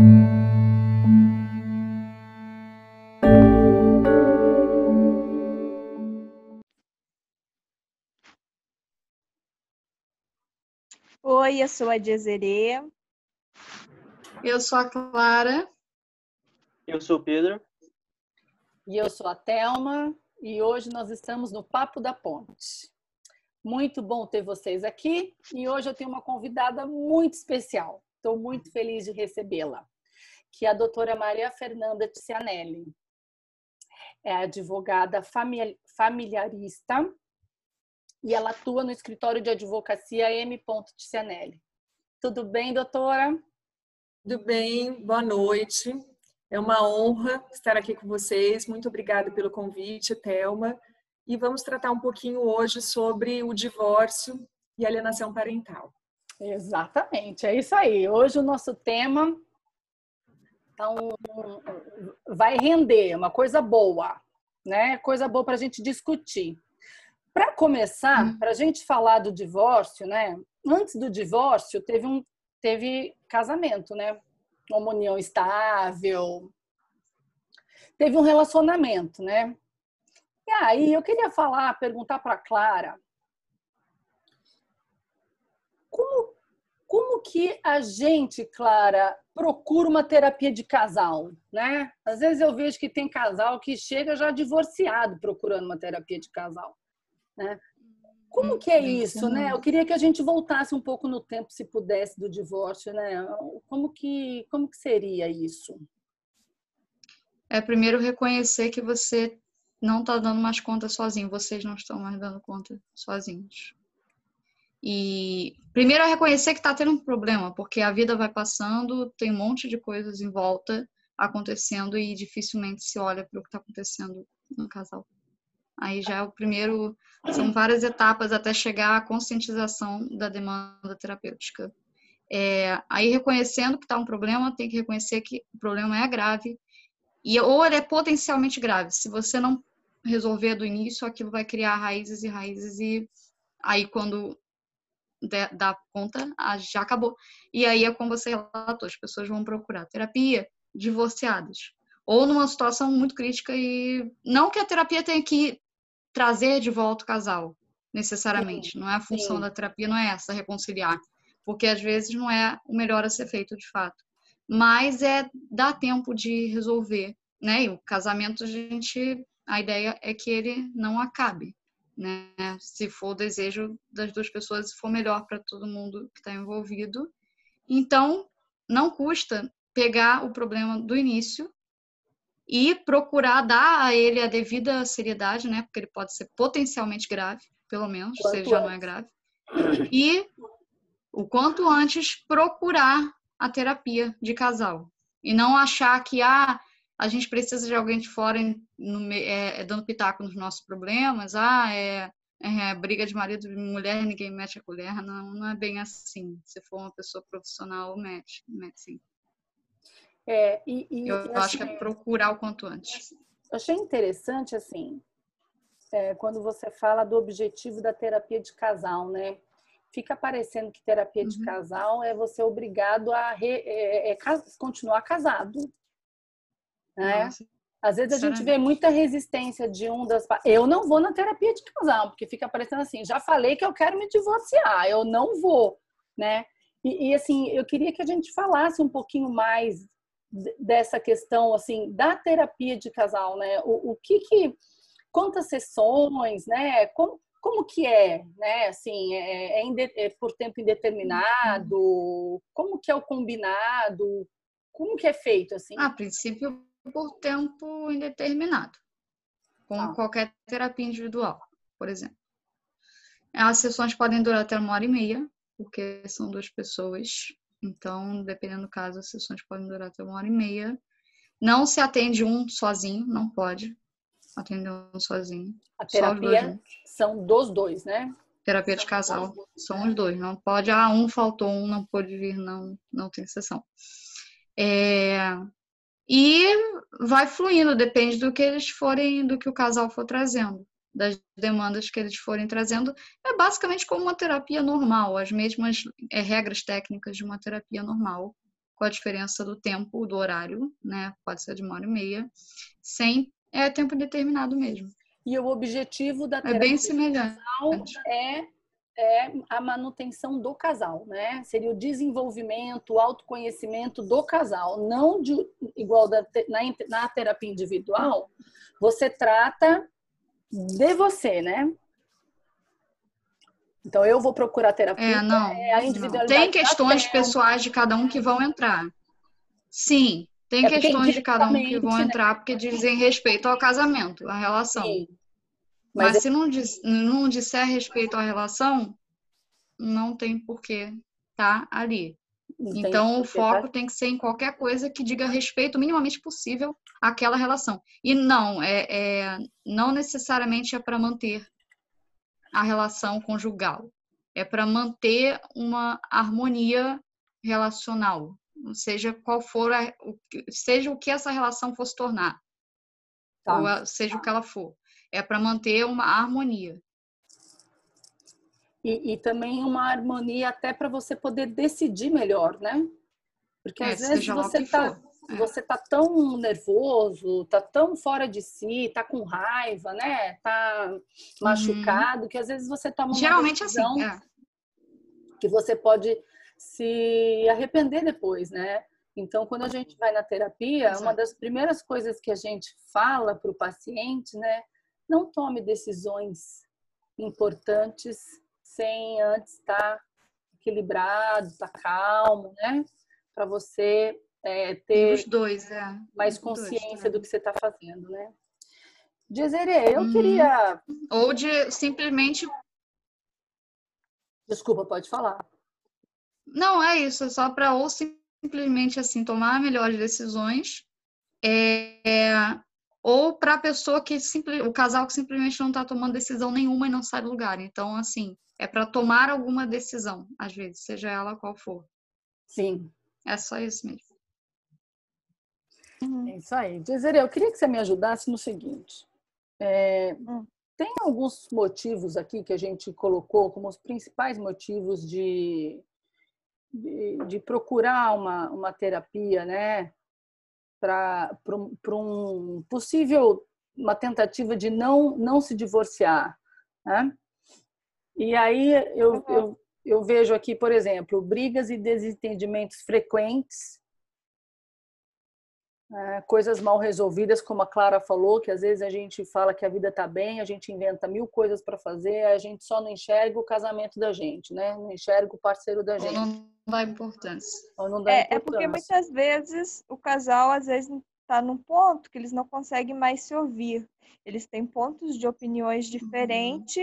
Oi, eu sou a Dezerê. Eu sou a Clara. Eu sou o Pedro. E eu sou a Thelma. E hoje nós estamos no Papo da Ponte. Muito bom ter vocês aqui. E hoje eu tenho uma convidada muito especial. Estou muito feliz de recebê-la, que é a doutora Maria Fernanda Ticianelli. É advogada familiarista e ela atua no escritório de advocacia M. Ticianelli. Tudo bem, doutora? Tudo bem, boa noite. É uma honra estar aqui com vocês. Muito obrigada pelo convite, Thelma. E vamos tratar um pouquinho hoje sobre o divórcio e alienação parental. Exatamente, é isso aí. Hoje o nosso tema então, vai render, uma coisa boa, né? Coisa boa para a gente discutir. Para começar, hum. para a gente falar do divórcio, né? Antes do divórcio, teve um teve casamento, né? Uma união estável. Teve um relacionamento, né? E aí eu queria falar, perguntar para Clara, como como que a gente, Clara, procura uma terapia de casal, né? Às vezes eu vejo que tem casal que chega já divorciado procurando uma terapia de casal. Né? Como que é isso, né? Eu queria que a gente voltasse um pouco no tempo, se pudesse, do divórcio, né? Como que, como que seria isso? É primeiro reconhecer que você não está dando mais conta sozinho, vocês não estão mais dando conta sozinhos. E primeiro é reconhecer que está tendo um problema, porque a vida vai passando, tem um monte de coisas em volta acontecendo e dificilmente se olha para o que está acontecendo no casal. Aí já é o primeiro, são várias etapas até chegar à conscientização da demanda terapêutica. É, aí reconhecendo que está um problema, tem que reconhecer que o problema é grave e ou ele é potencialmente grave. Se você não resolver do início, aquilo vai criar raízes e raízes e aí quando dá conta, ah, já acabou. E aí é como você relatou, as pessoas vão procurar terapia divorciadas ou numa situação muito crítica e não que a terapia tenha que trazer de volta o casal, necessariamente. Sim, não é a função sim. da terapia, não é essa, reconciliar. Porque às vezes não é o melhor a ser feito de fato. Mas é dar tempo de resolver, né? E o casamento, a gente, a ideia é que ele não acabe, né? Se for o desejo das duas pessoas, se for melhor para todo mundo que está envolvido. Então, não custa pegar o problema do início e procurar dar a ele a devida seriedade, né? Porque ele pode ser potencialmente grave, pelo menos, quanto se ele já não é grave. E o quanto antes procurar a terapia de casal e não achar que ah, a gente precisa de alguém de fora no, é, é, dando pitaco nos nossos problemas, ah, é, é, briga de marido e mulher, ninguém mete a colher. Não, não é bem assim. Se for uma pessoa profissional, mete, mete sim. É, e, e, eu, acho que é procurar o quanto antes. Achei interessante, assim, é, quando você fala do objetivo da terapia de casal, né? Fica parecendo que terapia uhum. de casal é você obrigado a re, é, é, continuar casado, né? Nossa. Às vezes a gente vê muita resistência de um das. Eu não vou na terapia de casal, porque fica parecendo assim: já falei que eu quero me divorciar, eu não vou, né? E, e assim, eu queria que a gente falasse um pouquinho mais dessa questão assim da terapia de casal, né? O, o que que quantas sessões, né? Como, como que é, né? Assim, é, é, é, por tempo indeterminado? Como que é o combinado? Como que é feito assim? A princípio por tempo indeterminado, com ah. qualquer terapia individual, por exemplo. As sessões podem durar até uma hora e meia, porque são duas pessoas então, dependendo do caso, as sessões podem durar até uma hora e meia. Não se atende um sozinho, não pode atender um sozinho. A terapia são dos dois, né? Terapia de casal, são os dois. Não pode, ah, um faltou, um não pôde vir, não, não tem sessão. É, e vai fluindo, depende do que eles forem, do que o casal for trazendo das demandas que eles forem trazendo, é basicamente como uma terapia normal, as mesmas é, regras técnicas de uma terapia normal, com a diferença do tempo, do horário, né? Pode ser de uma hora e meia, sem é tempo determinado mesmo. E o objetivo da É bem semelhante. é, é a manutenção do casal, né? Seria o desenvolvimento, o autoconhecimento do casal, não de igual da, na, na terapia individual, você trata de você, né? Então eu vou procurar terapia. É, não. É a individualidade tem questões pessoais de cada um que vão entrar. Sim, tem É questões de cada um que vão né? entrar porque dizem respeito ao casamento, à relação. Sim. Mas, Mas, se não, dis- não disser respeito à relação, não tem porquê tá ali. Entendi, Então, o tá- foco tem que ser em qualquer coisa que diga respeito o minimamente possível àquela relação. E não, é, é- não necessariamente é para manter a relação conjugal. É para manter uma harmonia relacional, seja qual for, a- seja o que essa relação fosse tornar, Tá. ou a- seja o que ela for. É para manter uma harmonia. E, e também uma harmonia até para você poder decidir melhor, né? Porque É, às vezes você tá, for. É. você tá tão nervoso, tá tão fora de si, tá com raiva, né? Tá machucado, que às vezes você toma uma Uhum. Geralmente é decisão assim. É. que você pode se arrepender depois, né? Então, quando a gente vai na terapia, uma Exato. das primeiras coisas que a gente fala para o paciente, né? Não tome decisões importantes sem antes estar equilibrado, estar calmo, né? Para você é, ter Os dois, é. mais dois, consciência tá. do que você está fazendo, né? Dizerê, eu Uhum. queria. Ou de simplesmente. Desculpa, pode falar. Não, é isso, é só para ou simplesmente assim tomar melhores decisões, é, é, ou para a pessoa que simple, o casal que simplesmente não está tomando decisão nenhuma e não sai do lugar. Então, assim, é para tomar alguma decisão, às vezes, seja ela qual for. Sim, É só isso mesmo. Uhum. É isso aí. Dizerê, eu queria que você me ajudasse no seguinte. É, Hum. Tem alguns motivos aqui que a gente colocou como os principais motivos de, de, de procurar uma, uma terapia, né? Para um possível, uma tentativa de não, não se divorciar, né? E aí eu, eu, eu vejo aqui, por exemplo, brigas e desentendimentos frequentes, é, coisas mal resolvidas, como a Clara falou, que às vezes a gente fala que a vida tá bem, a gente inventa mil coisas para fazer, a gente só não enxerga o casamento da gente, né? Não enxerga o parceiro da Ou gente. não dá importância. Ou não dá É, é porque importância. muitas vezes o casal às vezes está num ponto que eles não conseguem mais se ouvir. Eles têm pontos de opiniões diferentes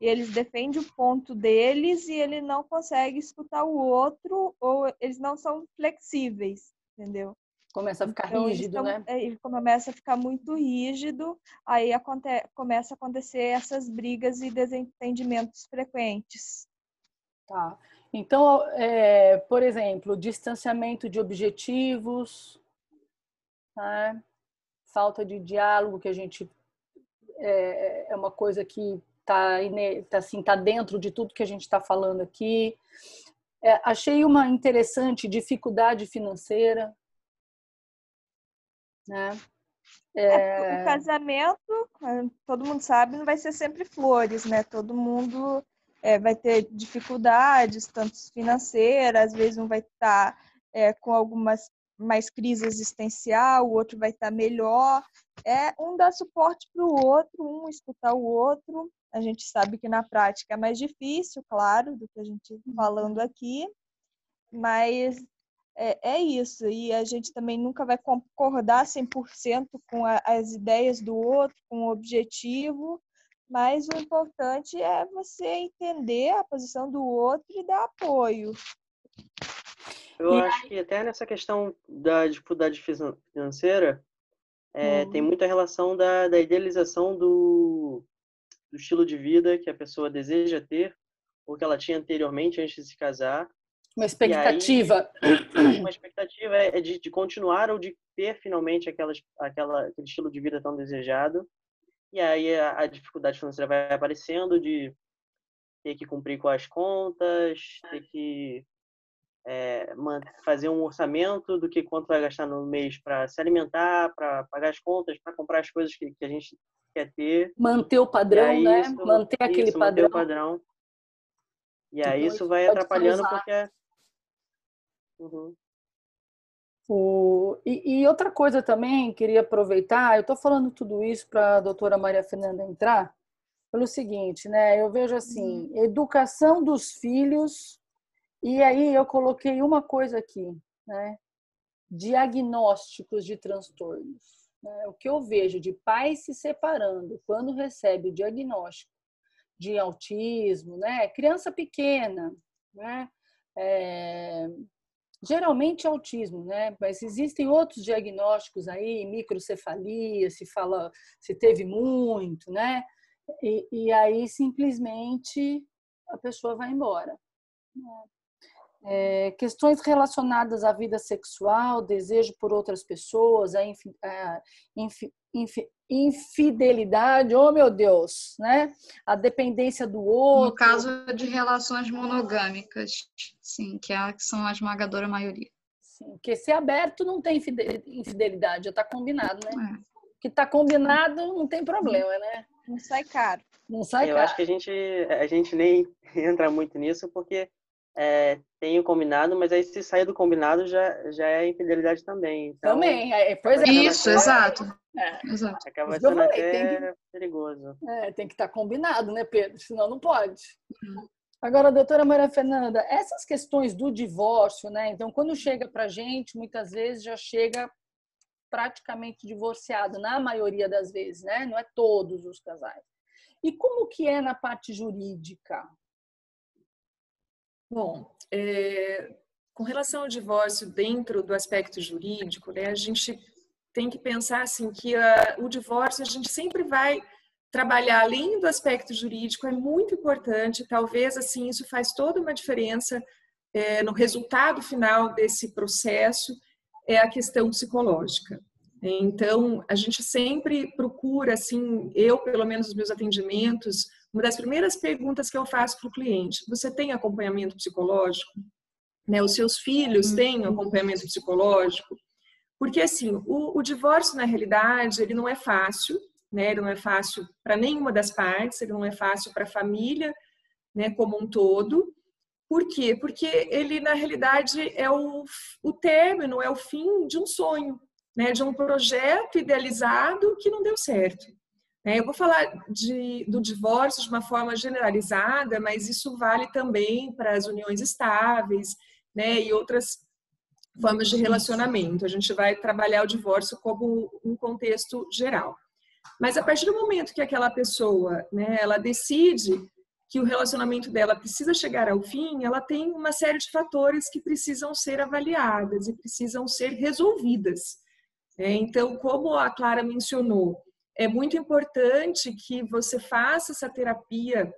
e eles defendem o ponto deles e ele não consegue escutar o outro ou eles não são flexíveis, entendeu? Começa a ficar Então, rígido, tão- né? é, Ele começa a ficar muito rígido, aí aconte, começa a acontecer essas brigas e desentendimentos frequentes. Tá. Então, é, por exemplo, distanciamento de objetivos, né? falta de diálogo, que a gente é, é uma coisa que está tá, assim, tá dentro de tudo que a gente está falando aqui. É, achei uma interessante dificuldade financeira. Né? É, o casamento, eh, todo mundo sabe, não vai ser sempre flores, né? Todo mundo eh, vai ter dificuldades, tanto financeiras, às vezes um vai estar com algumas mais crise existencial, o outro vai estar melhor. É um dar suporte para o outro, um escutar o outro. A gente sabe que na prática é mais difícil, claro, do que a gente falando aqui, mas é, é isso. E a gente também nunca vai concordar 100% com a, as ideias do outro, com o objetivo, mas o importante é você entender a posição do outro e dar apoio. Eu E acho que até nessa questão da dificuldade finan- financeira, é, Hum. tem muita relação da, da idealização do, do estilo de vida que a pessoa deseja ter, ou que ela tinha anteriormente antes de se casar. Uma expectativa. Uma expectativa é é de, de continuar ou de ter finalmente aquelas, aquela, aquele estilo de vida tão desejado. E aí a, a dificuldade financeira vai aparecendo de ter que cumprir com as contas, ter que é, é, fazer um orçamento do que quanto vai gastar no mês para se alimentar, para pagar as contas, para comprar as coisas que, que, a gente quer ter. Manter o padrão, aí, né? Isso, manter aquele isso, padrão. Manter o padrão. E aí isso vai atrapalhando porque. Uhum. O, e, e, outra coisa também, queria aproveitar, eu estou falando tudo isso para a doutora Maria Fernanda entrar, pelo seguinte, né? Eu vejo assim, uhum. educação dos filhos, e aí eu coloquei uma coisa aqui, né? Diagnósticos de transtornos. Né? O que eu vejo de pais se separando quando recebe o diagnóstico de autismo, né? Criança pequena, né? É, geralmente autismo, né? Mas existem outros diagnósticos aí, microcefalia, se fala, se teve muito, né? E, e aí simplesmente a pessoa vai embora. É, questões relacionadas à vida sexual, desejo por outras pessoas, a, inf, a inf, infidelidade, oh meu Deus, né? A dependência do outro. No caso de relações monogâmicas, sim, que, é, que são a esmagadora maioria. Sim, porque se é aberto não tem infidelidade, já está combinado, né? É. Que está combinado não tem problema, né? Não sai caro. Não sai Eu caro. acho que a gente, a gente nem entra muito nisso, porque é, tem o combinado, mas aí se sair do combinado já, já é infidelidade também. Então, também, é, pois é. Isso, exato. É. exato. Acaba sendo falei, até que, perigoso. É, tem que estar tá combinado, né, Pedro? Senão não pode. Uhum. Agora, doutora Maria Fernanda, essas questões do divórcio, né? Então, quando chega para gente, muitas vezes já chega praticamente divorciado, na maioria das vezes, né? Não é todos os casais. E como que é na parte jurídica? Bom, é, com relação ao divórcio dentro do aspecto jurídico, né, a gente tem que pensar assim que a, o divórcio a gente sempre vai trabalhar além do aspecto jurídico é muito importante. Talvez assim isso faz toda uma diferença é, no resultado final desse processo é a questão psicológica. Então a gente sempre procura assim, eu pelo menos nos meus atendimentos uma das primeiras perguntas que eu faço para o cliente: você tem acompanhamento psicológico? Né, os seus filhos uhum. têm acompanhamento psicológico? Porque assim, o, o divórcio na realidade ele não é fácil, né? Ele não é fácil para nenhuma das partes, ele não é fácil para a família, né? Como um todo. Por quê? Porque ele na realidade é o, o término, é o fim de um sonho, né? De um projeto idealizado que não deu certo. É, eu vou falar de, do divórcio de uma forma generalizada, mas isso vale também para as uniões estáveis né, e outras formas de relacionamento. A gente vai trabalhar o divórcio como um contexto geral. Mas a partir do momento que aquela pessoa, né, ela decide que o relacionamento dela precisa chegar ao fim, ela tem uma série de fatores que precisam ser avaliadas e precisam ser resolvidas. É, então, como a Clara mencionou, é muito importante que você faça essa terapia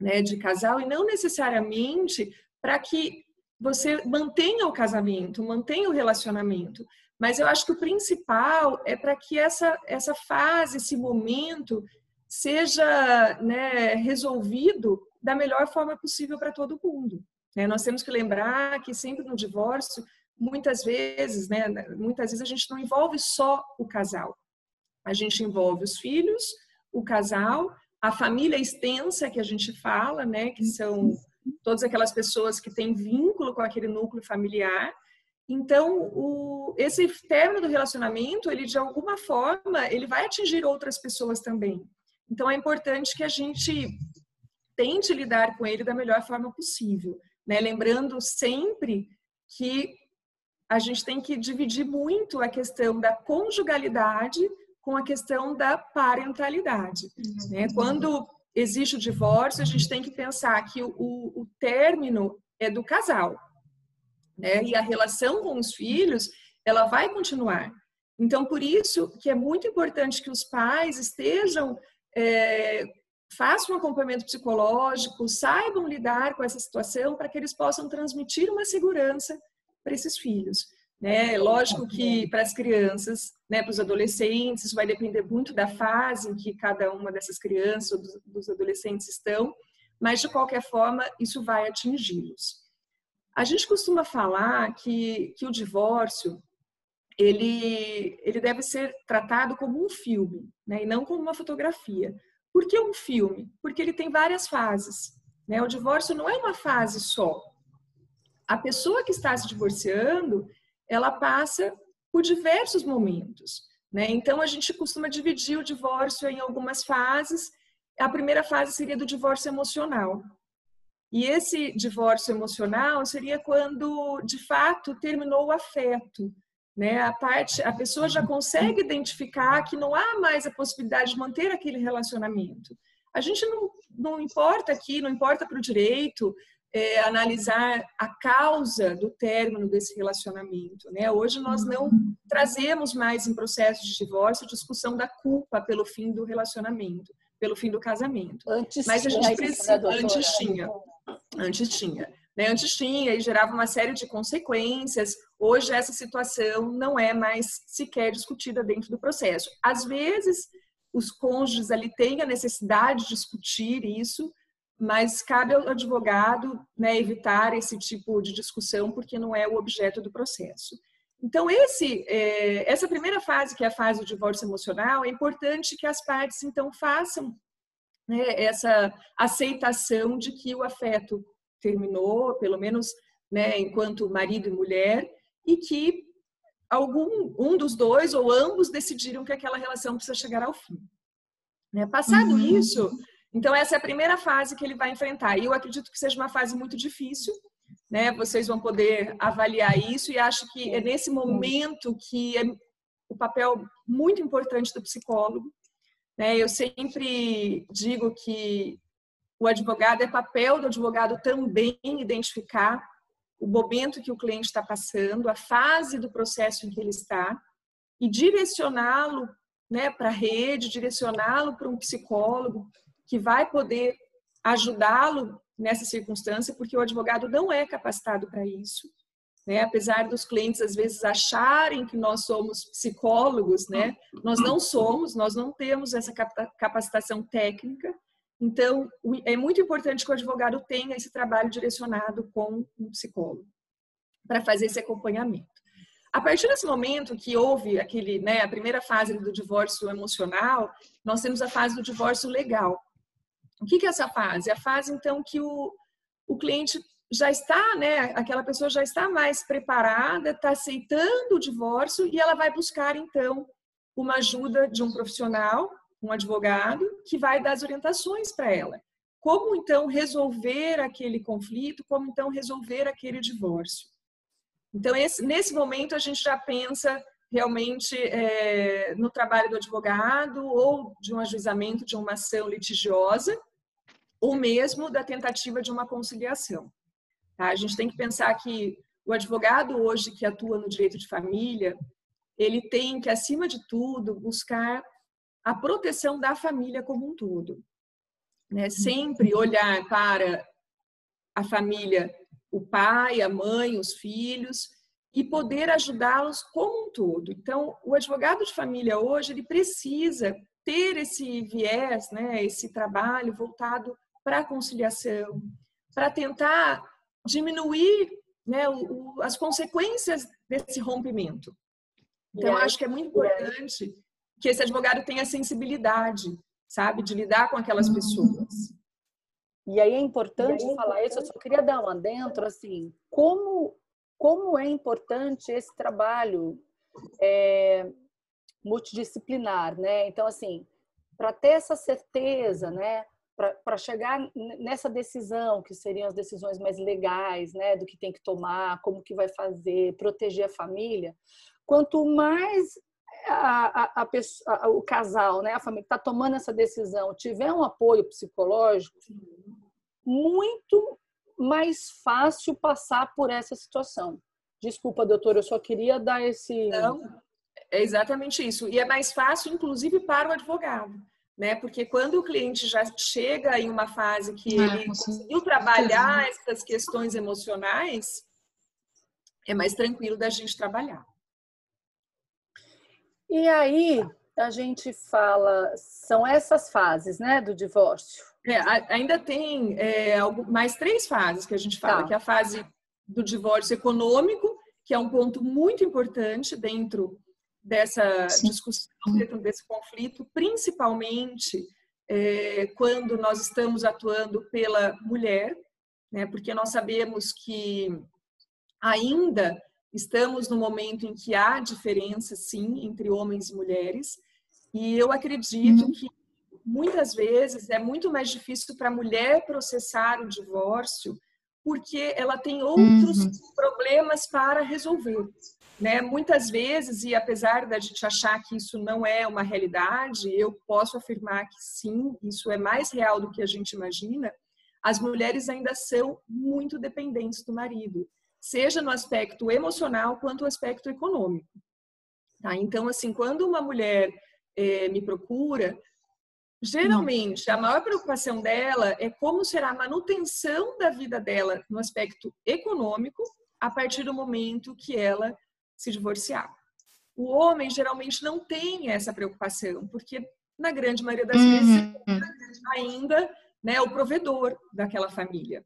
né, de casal e não necessariamente para que você mantenha o casamento, mantenha o relacionamento. Mas eu acho que o principal é para que essa, essa fase, esse momento, seja né, resolvido da melhor forma possível para todo mundo. Né? Nós temos que lembrar que sempre no divórcio, muitas vezes, né, muitas vezes a gente não envolve só o casal. A gente envolve os filhos, o casal, a família extensa que a gente fala, né, que são todas aquelas pessoas que têm vínculo com aquele núcleo familiar. Então, o, esse término do relacionamento, ele de alguma forma, ele vai atingir outras pessoas também. Então, é importante que a gente tente lidar com ele da melhor forma possível, né? Lembrando sempre que a gente tem que dividir muito a questão da conjugalidade com a questão da parentalidade. Né? Quando existe o divórcio, a gente tem que pensar que o, o término é do casal. Né? E a relação com os filhos, ela vai continuar. Então, por isso que é muito importante que os pais estejam, é, façam um acompanhamento psicológico, saibam lidar com essa situação para que eles possam transmitir uma segurança para esses filhos. Né? Lógico que para as crianças, né, para os adolescentes, isso vai depender muito da fase em que cada uma dessas crianças ou dos, adolescentes estão, mas de qualquer forma isso vai atingi-los. A gente costuma falar que, que o divórcio ele, ele deve ser tratado como um filme, né, e não como uma fotografia. Por que um filme? Porque ele tem várias fases. Né? O divórcio não é uma fase só. A pessoa que está se divorciando, ela passa por diversos momentos. Né? Então, a gente costuma dividir o divórcio em algumas fases. A primeira fase seria do divórcio emocional. E esse divórcio emocional seria quando, de fato, terminou o afeto. Né? A, parte, a pessoa já consegue identificar que não há mais a possibilidade de manter aquele relacionamento. A gente não, não importa aqui, não importa para o direito, é, analisar a causa do término desse relacionamento. Né? Hoje nós não trazemos mais em processo de divórcio discussão da culpa pelo fim do relacionamento, pelo fim do casamento. Antes Mas a gente precisa, antes tinha, antes tinha. Né? Antes tinha e gerava uma série de consequências. Hoje essa situação não é mais sequer discutida dentro do processo. Às vezes os cônjuges ali têm a necessidade de discutir isso, mas cabe ao advogado né, evitar esse tipo de discussão porque não é o objeto do processo. Então, esse, é, essa primeira fase, que é a fase do divórcio emocional, é importante que as partes, então, façam né, essa aceitação de que o afeto terminou, pelo menos né, enquanto marido e mulher, e que algum um dos dois ou ambos decidiram que aquela relação precisa chegar ao fim. Né? Passado uhum. isso, então, essa é a primeira fase que ele vai enfrentar. E eu acredito que seja uma fase muito difícil, né? Vocês vão poder avaliar isso e acho que é nesse momento que é o papel muito importante do psicólogo. Né? Eu sempre digo que o advogado é papel do advogado também identificar o momento que o cliente está passando, a fase do processo em que ele está e direcioná-lo né, para a rede, direcioná-lo para um psicólogo, que vai poder ajudá-lo nessa circunstância, porque o advogado não é capacitado para isso. Né? Apesar dos clientes às vezes acharem que nós somos psicólogos, né? Nós não somos, nós não temos essa capacitação técnica. Então, é muito importante que o advogado tenha esse trabalho direcionado com um psicólogo para fazer esse acompanhamento. A partir desse momento que houve aquele, né, a primeira fase do divórcio emocional, nós temos a fase do divórcio legal. O que, é essa fase? A fase, então, que o, o cliente já está, né, aquela pessoa já está mais preparada, está aceitando o divórcio e ela vai buscar, então, uma ajuda de um profissional, um advogado, que vai dar as orientações para ela. Como, então, resolver aquele conflito, como, então, resolver aquele divórcio. Então, esse, nesse momento, a gente já pensa realmente é, no trabalho do advogado ou de um ajuizamento de uma ação litigiosa, ou mesmo da tentativa de uma conciliação. Tá? A gente tem que pensar que o advogado hoje que atua no direito de família, ele tem que, acima de tudo, buscar a proteção da família como um todo. Né? Sempre olhar para a família, o pai, a mãe, os filhos, e poder ajudá-los como um todo. Então, o advogado de família hoje, ele precisa ter esse viés, né, esse trabalho voltado para a conciliação, para tentar diminuir né, o, o, as consequências desse rompimento. Então, acho que é muito importante que esse advogado tenha sensibilidade, sabe, de lidar com aquelas uhum. pessoas. E aí é importante aí é falar isso, eu só queria dar uma dentro, assim, como, como é importante esse trabalho é, multidisciplinar, né? Então, assim, para ter essa certeza, né? Para chegar nessa decisão, que seriam as decisões mais legais, né, do que tem que tomar, como que vai fazer, proteger a família, quanto mais a, a, a pessoa, o casal, né, a família está tomando essa decisão, tiver um apoio psicológico, muito mais fácil passar por essa situação. Desculpa, doutora, eu só queria dar esse. Não, é exatamente isso. E é mais fácil, inclusive, para o advogado né? Porque quando o cliente já chega em uma fase que ah, ele conseguiu trabalhar essas questões emocionais, é mais tranquilo da gente trabalhar. E aí a gente fala, são essas fases, né, do divórcio? É, ainda tem é, mais três fases que a gente fala, tá. que é a fase do divórcio econômico, que é um ponto muito importante dentro dessa Sim. discussão, desse conflito, principalmente é, quando nós estamos atuando pela mulher, né, porque nós sabemos que ainda estamos no momento em que há diferença, sim, entre homens e mulheres, e eu acredito uhum. que muitas vezes é muito mais difícil para a mulher processar o divórcio porque ela tem outros uhum. problemas para resolver. Né? Muitas vezes, e apesar da gente achar que isso não é uma realidade, eu posso afirmar que sim, isso é mais real do que a gente imagina, as mulheres ainda são muito dependentes do marido, seja no aspecto emocional quanto no aspecto econômico. Tá? Então, assim, quando uma mulher é, me procura, geralmente a maior preocupação dela é como será a manutenção da vida dela no aspecto econômico a partir do momento que ela se divorciar. O homem geralmente não tem essa preocupação, porque na grande maioria das uhum. vezes ainda né, o provedor daquela família.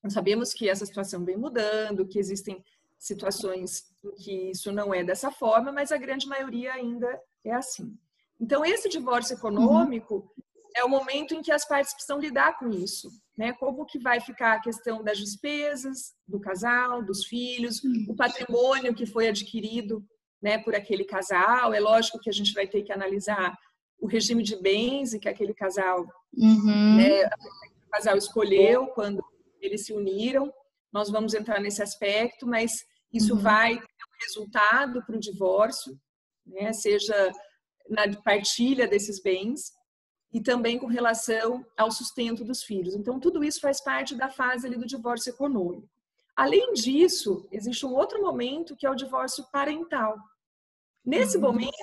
Nós sabemos que essa situação vem mudando, que existem situações em que isso não é dessa forma, mas a grande maioria ainda é assim. Então, esse divórcio econômico uhum. é o momento em que as partes precisam lidar com isso, né? Como que vai ficar a questão das despesas do casal, dos filhos, uhum. o patrimônio que foi adquirido, né, por aquele casal. É lógico que a gente vai ter que analisar o regime de bens e que aquele casal, uhum. né, o casal escolheu quando eles se uniram. Nós vamos entrar nesse aspecto, mas isso uhum. vai ter um resultado para o divórcio, né, seja na partilha desses bens e também com relação ao sustento dos filhos. Então, tudo isso faz parte da fase ali do divórcio econômico. Além disso, existe um outro momento que é o divórcio parental. Nesse uhum. momento,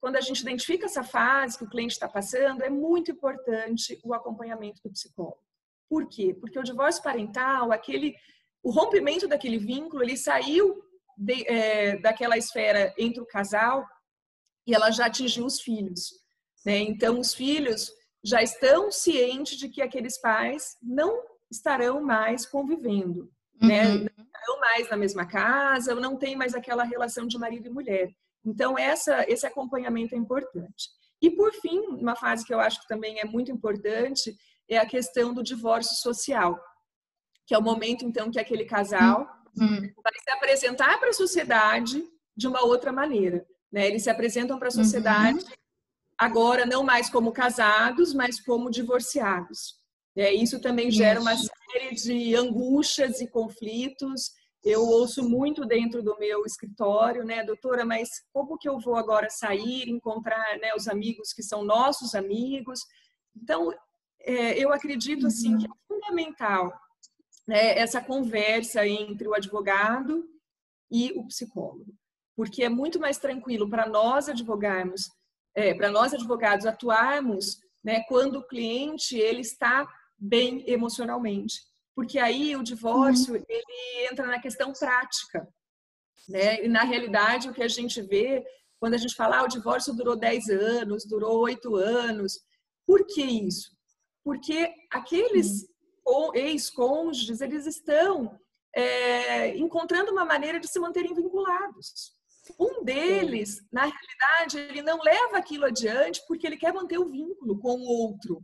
quando a gente identifica essa fase que o cliente está passando, é muito importante o acompanhamento do psicólogo. Por quê? Porque o divórcio parental, aquele, o rompimento daquele vínculo, ele saiu de, é, daquela esfera entre o casal e ela já atingiu os filhos. Né? Então, os filhos já estão cientes de que aqueles pais não estarão mais convivendo, né? uhum. né? não estarão mais na mesma casa, não tem mais aquela relação de marido e mulher. Então, essa, esse acompanhamento é importante. E, por fim, uma fase que eu acho que também é muito importante é a questão do divórcio social, que é o momento, então, que aquele casal uhum. vai se apresentar para a sociedade de uma outra maneira. Né? Eles se apresentam para a sociedade uhum. Agora não mais como casados, mas como divorciados. É, isso também gera uma série de angústias e conflitos. Eu ouço muito dentro do meu escritório, né, doutora, mas como que eu vou agora sair, encontrar né, os amigos que são nossos amigos? Então, é, eu acredito assim que é fundamental né, essa conversa entre o advogado e o psicólogo porque é muito mais tranquilo para nós advogarmos, é, para nós advogados atuarmos, né, quando o cliente ele está bem emocionalmente, porque aí o divórcio uhum. ele entra na questão prática, né? E na realidade o que a gente vê quando a gente fala ah, o divórcio durou 10 anos, durou 8 anos, por que isso? Porque aqueles uhum. ex-cônjuges eles estão é, encontrando uma maneira de se manterem vinculados. Um deles, na realidade, ele não leva aquilo adiante porque ele quer manter o vínculo com o outro.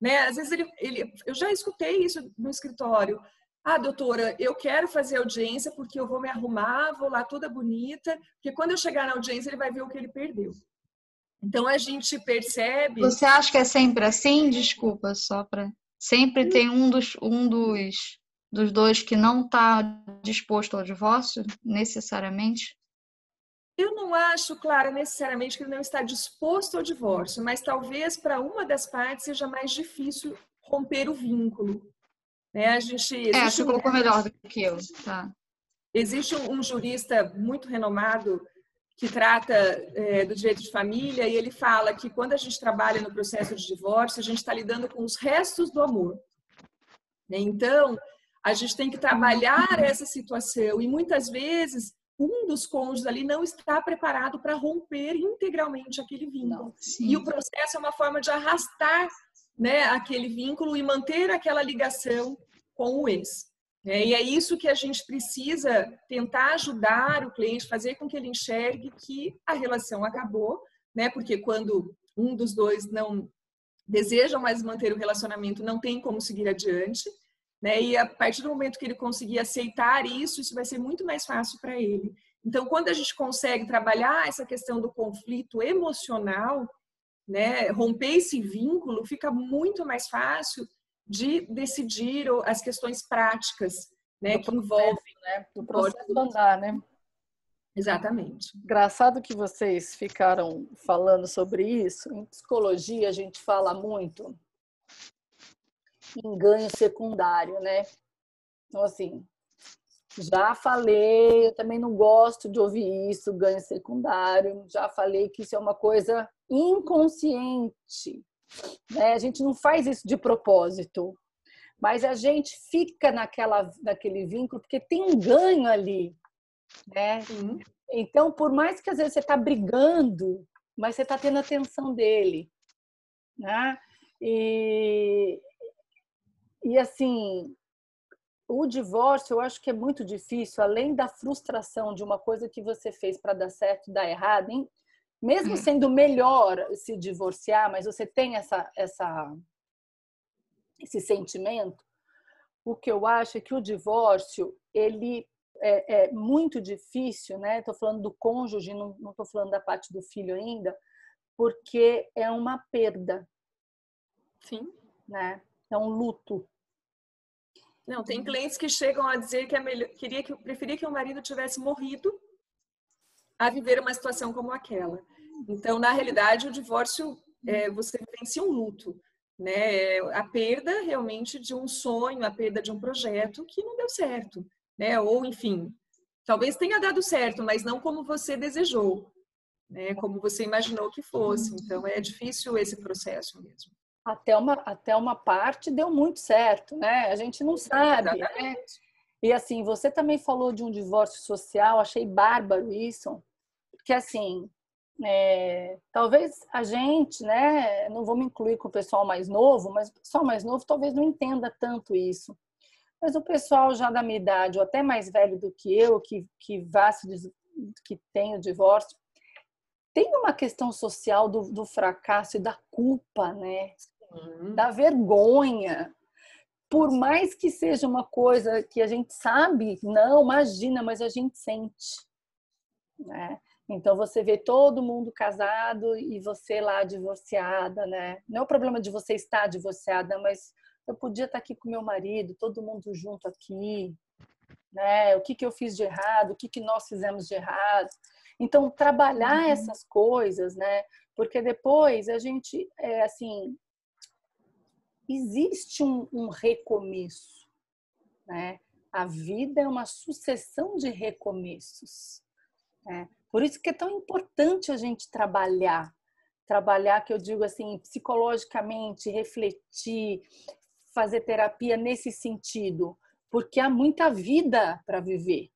Né? Às vezes ele, ele, eu já escutei isso no escritório. Ah, doutora, eu quero fazer audiência porque eu vou me arrumar, vou lá toda bonita, porque quando eu chegar na audiência ele vai ver o que ele perdeu. Então a gente percebe. Você acha que é sempre assim? Desculpa, só para. Sempre tem um dos, um dos, dos dois que não está disposto ao divórcio, necessariamente? Eu não acho, Clara, necessariamente que ele não está disposto ao divórcio, mas talvez para uma das partes seja mais difícil romper o vínculo. Né? A gente. É, acho que colocou melhor do que eu. Tá. Existe um, um jurista muito renomado que trata é, do direito de família e ele fala que quando a gente trabalha no processo de divórcio, a gente está lidando com os restos do amor. Né? Então, a gente tem que trabalhar essa situação e muitas vezes um dos cônjuges ali não está preparado para romper integralmente aquele vínculo. Não, e o processo é uma forma de arrastar né, aquele vínculo e manter aquela ligação com o ex. É, e é isso que a gente precisa tentar ajudar o cliente, fazer com que ele enxergue que a relação acabou, né? Porque quando um dos dois não deseja mais manter o relacionamento, não tem como seguir adiante, né? E a partir do momento que ele conseguir aceitar isso, isso vai ser muito mais fácil para ele. Então, quando a gente consegue trabalhar essa questão do conflito emocional, né, romper esse vínculo, fica muito mais fácil de decidir as questões práticas, né, que envolvem né, o processo andar, né? Exatamente. Engraçado que vocês ficaram falando sobre isso. Em psicologia a gente fala muito em ganho secundário, né? Então assim, já falei, eu também não gosto de ouvir isso, ganho secundário. Já falei que isso é uma coisa inconsciente. Né? A gente não faz isso de propósito, mas a gente fica naquela, naquele vínculo porque tem um ganho ali. Né? Então, por mais que às vezes você está brigando, mas você está tendo atenção dele. Né? E, e assim, o divórcio eu acho que é muito difícil, além da frustração de uma coisa que você fez para dar certo e dar errado, hein? mesmo hum. sendo melhor se divorciar, mas você tem essa, essa, esse sentimento, o que eu acho é que o divórcio ele é, é muito difícil, né? Estou falando do cônjuge, não estou falando da parte do filho ainda, porque é uma perda. Sim. Né? É um luto. Não, tem clientes que chegam a dizer que é melhor, queria que preferia que o marido tivesse morrido a viver uma situação como aquela. Então, na realidade, o divórcio, é, você vivencia um luto, né? A perda realmente de um sonho, a perda de um projeto que não deu certo, né? Ou, enfim, talvez tenha dado certo, mas não como você desejou, né? Como você imaginou que fosse. Então, é difícil esse processo mesmo. Até uma, até uma parte deu muito certo, né? A gente não sabe. Né? E assim, você também falou de um divórcio social, achei bárbaro isso porque assim, é, talvez a gente, né, não vou me incluir com o pessoal mais novo, mas o pessoal mais novo talvez não entenda tanto isso. Mas o pessoal já da minha idade, ou até mais velho do que eu, que, que vá se que tem o divórcio, tem uma questão social do, do fracasso e da culpa, né? Uhum. Da vergonha. Por mais que seja uma coisa que a gente sabe, não, imagina, mas a gente sente. Né? Então você vê todo mundo casado e você lá divorciada, né? Não é o problema de você estar divorciada, mas eu podia estar aqui com meu marido, todo mundo junto aqui, né? O que que eu fiz de errado? O que que nós fizemos de errado? Então trabalhar uhum. essas coisas, né? Porque depois a gente é assim existe um, um recomeço, né? A vida é uma sucessão de recomeços. Né? Por isso que é tão importante a gente trabalhar, trabalhar que eu digo assim psicologicamente, refletir, fazer terapia nesse sentido, porque há muita vida para viver.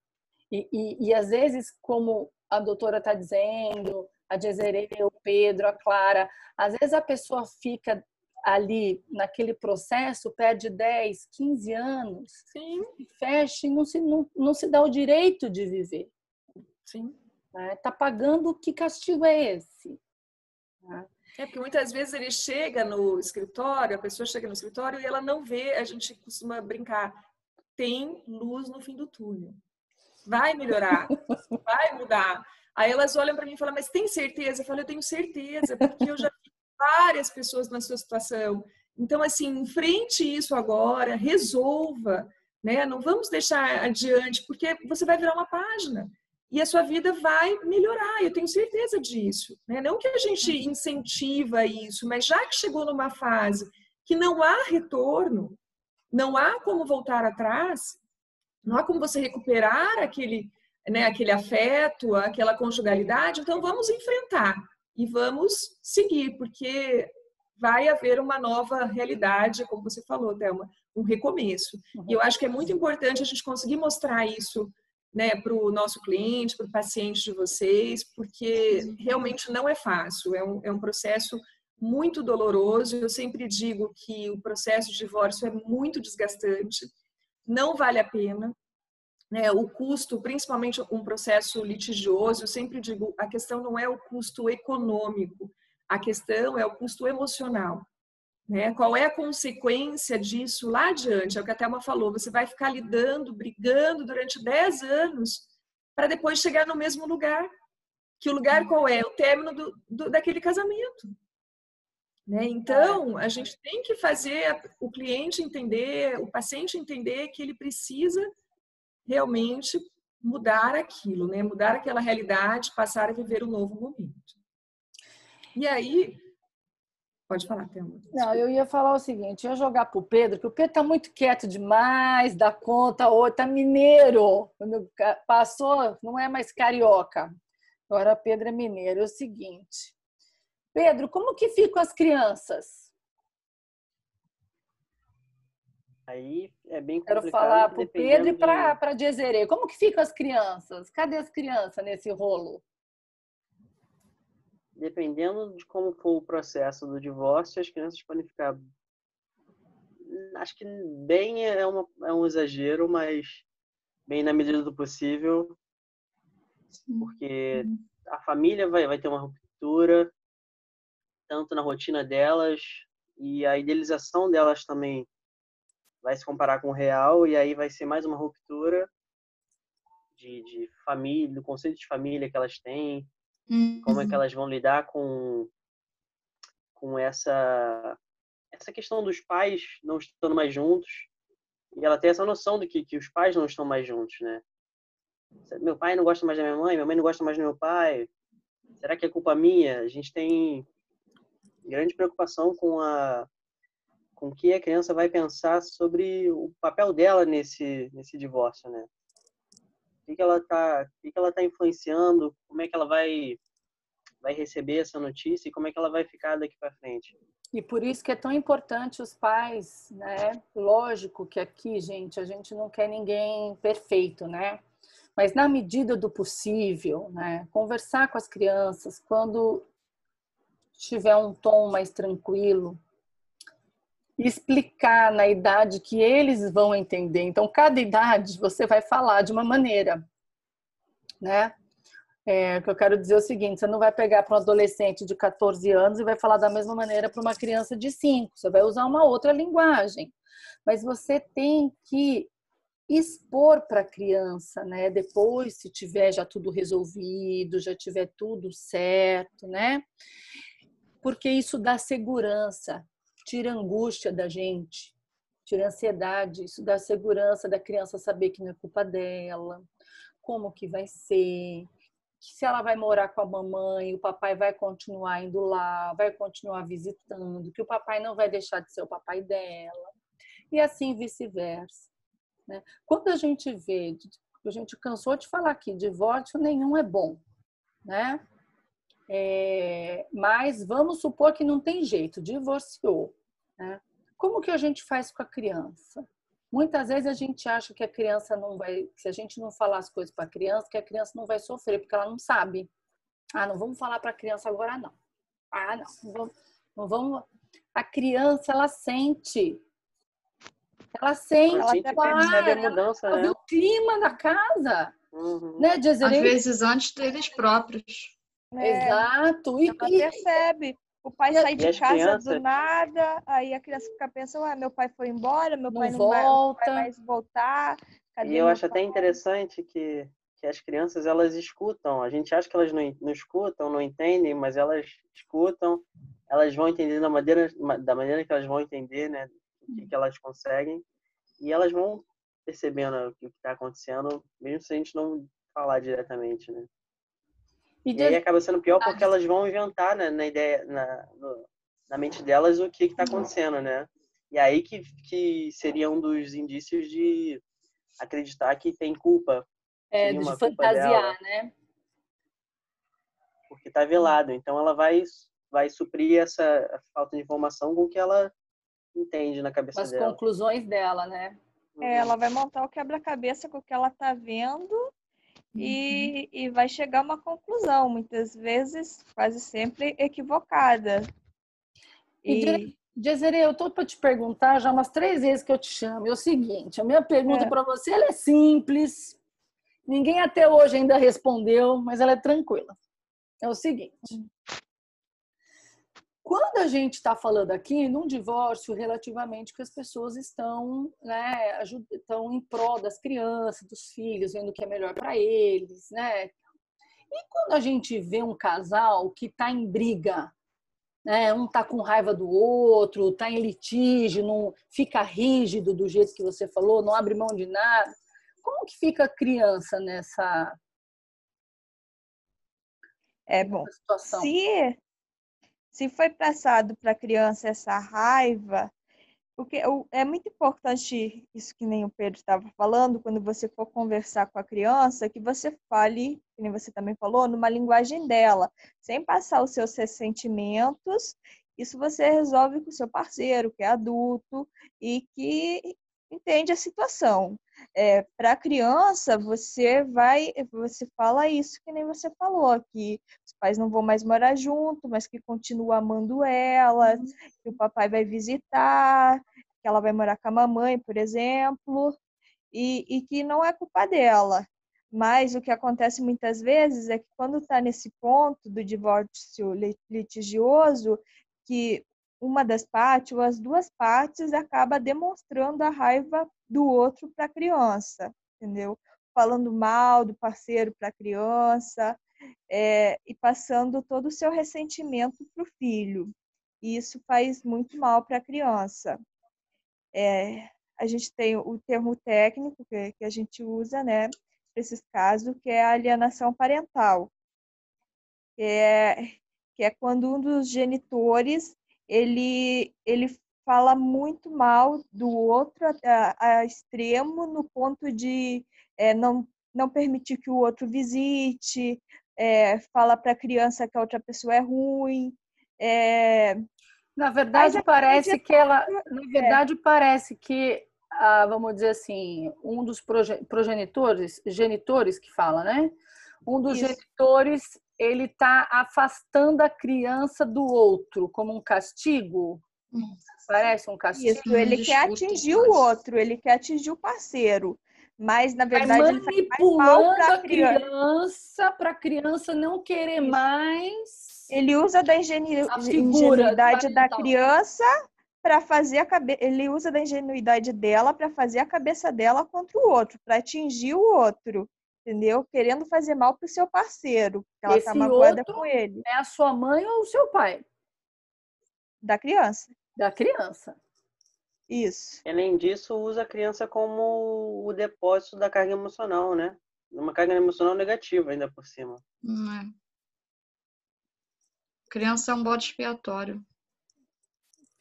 E, e, e, às vezes, como a doutora está dizendo, a Jezere, o Pedro, a Clara, às vezes a pessoa fica ali naquele processo, perde 10, 15 anos, Sim. fecha e não se, não, não se dá o direito de viver. Sim. Né? Tá pagando que castigo é esse? Né? É porque muitas vezes ele chega no escritório, a pessoa chega no escritório e ela não vê, a gente costuma brincar, tem luz no fim do túnel. Vai melhorar, vai mudar. Aí elas olham para mim e falam, mas tem certeza? Eu falo, eu tenho certeza, porque eu já várias pessoas na sua situação. Então, assim, enfrente isso agora, resolva, né? Não vamos deixar adiante, porque você vai virar uma página e a sua vida vai melhorar, eu tenho certeza disso. Né? Não que a gente uhum. incentiva isso, mas já que chegou numa fase que não há retorno, não há como voltar atrás, não há como você recuperar aquele, né, aquele afeto, aquela conjugalidade, então vamos enfrentar e vamos seguir, porque vai haver uma nova realidade, como você falou, Thelma, um recomeço. E eu acho que é muito importante a gente conseguir mostrar isso né, para o nosso cliente, para o paciente de vocês, porque realmente não é fácil, é um, é um processo muito doloroso. Eu sempre digo que o processo de divórcio é muito desgastante, não vale a pena. Né? O custo, principalmente um processo litigioso, eu sempre digo, a questão não é o custo econômico, a questão é o custo emocional. Né? Qual é a consequência disso lá adiante? É o que a Thelma falou, você vai ficar lidando, brigando durante 10 anos para depois chegar no mesmo lugar. Que o lugar qual é? O término do, do daquele casamento. Né? Então, a gente tem que fazer o cliente entender, o paciente entender que ele precisa realmente mudar aquilo, né? mudar aquela realidade, passar a viver um novo momento. E aí, pode falar, Thelma. Não, eu ia falar o seguinte, eu ia jogar para o Pedro, que o Pedro está muito quieto demais, da conta, ou está mineiro. Passou, não é mais carioca. Agora Pedro é mineiro. É o seguinte, Pedro, como que ficam as crianças? Aí é bem complicado. Quero falar para o Pedro e para de... a Jezere. Como que ficam as crianças? Cadê as crianças nesse rolo? Dependendo de como for o processo do divórcio, as crianças podem ficar. Acho que bem é, uma, é um exagero, mas bem na medida do possível. Porque a família vai, vai ter uma ruptura, tanto na rotina delas, e a idealização delas também vai se comparar com o real e aí vai ser mais uma ruptura de, de família, do conceito de família que elas têm, uhum. como é que uhum. elas vão lidar com com essa essa questão dos pais não estando mais juntos e ela tem essa noção de que, que os pais não estão mais juntos, né? Meu pai não gosta mais da minha mãe, minha mãe não gosta mais do meu pai. Será que é culpa minha? A gente tem grande preocupação com a com que a criança vai pensar sobre o papel dela nesse nesse divórcio, né? O que, ela tá, o que ela tá influenciando? Como é que ela vai vai receber essa notícia e como é que ela vai ficar daqui para frente? E por isso que é tão importante os pais, né? Lógico que aqui, gente, a gente não quer ninguém perfeito, né? Mas na medida do possível, né? Conversar com as crianças quando tiver um tom mais tranquilo, explicar na idade que eles vão entender. Então, cada idade você vai falar de uma maneira, né? É, que eu quero dizer é o seguinte: você não vai pegar para um adolescente de 14 anos e vai falar da mesma maneira para uma criança de 5. Você vai usar uma outra linguagem. Mas você tem que expor para a criança, né? Depois, se tiver já tudo resolvido, já tiver tudo certo, né? Porque isso dá segurança tira a angústia da gente, tira a ansiedade, isso dá segurança da criança saber que não é culpa dela, como que vai ser, se ela vai morar com a mamãe, o papai vai continuar indo lá, vai continuar visitando, que o papai não vai deixar de ser o papai dela, e assim vice-versa. Né? Quando a gente vê, a gente cansou de falar aqui, divórcio nenhum é bom, né? É, mas vamos supor que não tem jeito, divorciou. Né? Como que a gente faz com a criança? Muitas vezes a gente acha que a criança não vai, se a gente não falar as coisas para a criança, que a criança não vai sofrer, porque ela não sabe. Ah, não vamos falar para a criança agora não. Ah, não, não vamos, não vamos. A criança ela sente, ela sente, ela até percebe a mudança, ela, né? o clima da casa, uhum. né? Às vezes antes deles próprios. É, Exato. E, ela percebe. O pai sai de casa crianças... do nada, aí a criança fica pensando, ah, meu pai foi embora, meu pai não, não, vai, não mais voltar. e eu acho pai? até interessante que, que as crianças, elas escutam. A gente acha que elas não, não escutam, não entendem, mas elas escutam, elas vão entender da maneira, da maneira que elas vão entender, né? O que, que elas conseguem. E elas vão percebendo o que está acontecendo, mesmo se a gente não falar diretamente, né? E, e aí acaba sendo pior porque elas vão inventar né, na ideia, na, no, na mente delas o que está acontecendo, né? E aí que, que seria um dos indícios de acreditar que tem culpa. É, de fantasiar, né? Porque está velado. Então ela vai, vai suprir essa falta de informação com o que ela entende na cabeça As dela. As conclusões dela, né? É, ela vai montar o quebra-cabeça com o que ela está vendo e, uhum. e vai chegar a uma conclusão, muitas vezes, quase sempre equivocada. E, e Jezere, eu estou para te perguntar já umas três vezes que eu te chamo. É o seguinte, a minha pergunta é. para você é simples. Ninguém até hoje ainda respondeu, mas ela é tranquila. É o seguinte. Quando a gente está falando aqui num divórcio relativamente que as pessoas estão, né, estão em prol das crianças, dos filhos, vendo o que é melhor para eles, né? E quando a gente vê um casal que está em briga, né? Um tá com raiva do outro, tá em litígio, não fica rígido do jeito que você falou, não abre mão de nada. Como que fica a criança nessa é bom. Situação? Se se foi passado para a criança essa raiva, porque é muito importante isso que nem o Pedro estava falando, quando você for conversar com a criança, que você fale, que nem você também falou, numa linguagem dela, sem passar os seus ressentimentos. Isso você resolve com o seu parceiro, que é adulto e que entende a situação. É, para a criança, você vai, você fala isso que nem você falou, que os pais não vão mais morar junto, mas que continua amando ela, uhum. que o papai vai visitar, que ela vai morar com a mamãe, por exemplo, e, e que não é culpa dela. Mas o que acontece muitas vezes é que quando está nesse ponto do divórcio litigioso, que uma das partes ou as duas partes acaba demonstrando a raiva do outro para a criança, entendeu? Falando mal do parceiro para a criança é, e passando todo o seu ressentimento para o filho. E isso faz muito mal para a criança. É, a gente tem o termo técnico que, que a gente usa, né, para esses casos, que é a alienação parental, que é, que é quando um dos genitores ele, ele fala muito mal do outro a, a extremo no ponto de é, não, não permitir que o outro visite, é, fala para a criança que a outra pessoa é ruim. É... Na verdade, parece que ela. Na é. verdade, parece que, ah, vamos dizer assim, um dos progenitores, genitores que fala, né? Um dos Isso. genitores ele está afastando a criança do outro como um castigo. Hum. Parece um castigo. Isso, ele quer atingir o outro, ele quer atingir o parceiro. Mas, na verdade, Vai ele faz mal para a criança, para a criança não querer Isso. mais. Ele usa da ingenu... ingenuidade da criança para fazer a cabeça. Ele usa da ingenuidade dela para fazer a cabeça dela contra o outro, para atingir o outro entendeu? Querendo fazer mal pro seu parceiro, porque ela tá Esse tá magoada com ele. É a sua mãe ou o seu pai? Da criança. Da criança. Isso. Além disso, usa a criança como o depósito da carga emocional, né? Uma carga emocional negativa ainda por cima. Não é. Criança é um bode expiatório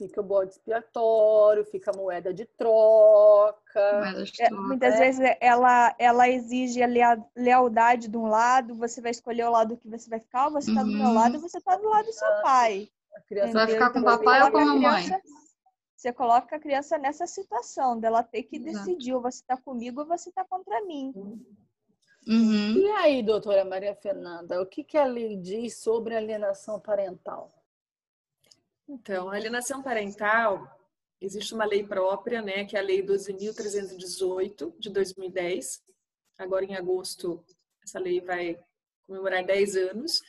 fica o bode expiatório, fica a moeda de troca. Moeda de é, troca. É, muitas vezes ela, ela exige a lealdade de um lado, você vai escolher o lado que você vai ficar, ou você está uhum. do meu uhum. lado, ou você está do lado do seu pai. Você vai ficar com o papai ou com a mamãe? Você coloca a criança nessa situação dela ter que Exato. decidir, ou você está comigo ou você está contra mim. Uhum. E aí, doutora Maria Fernanda, o que, que a lei diz sobre alienação parental? Então, a alienação parental, existe uma lei própria, né, que é a Lei 12.318 de 2010. Agora, em agosto, essa lei vai comemorar 10 anos.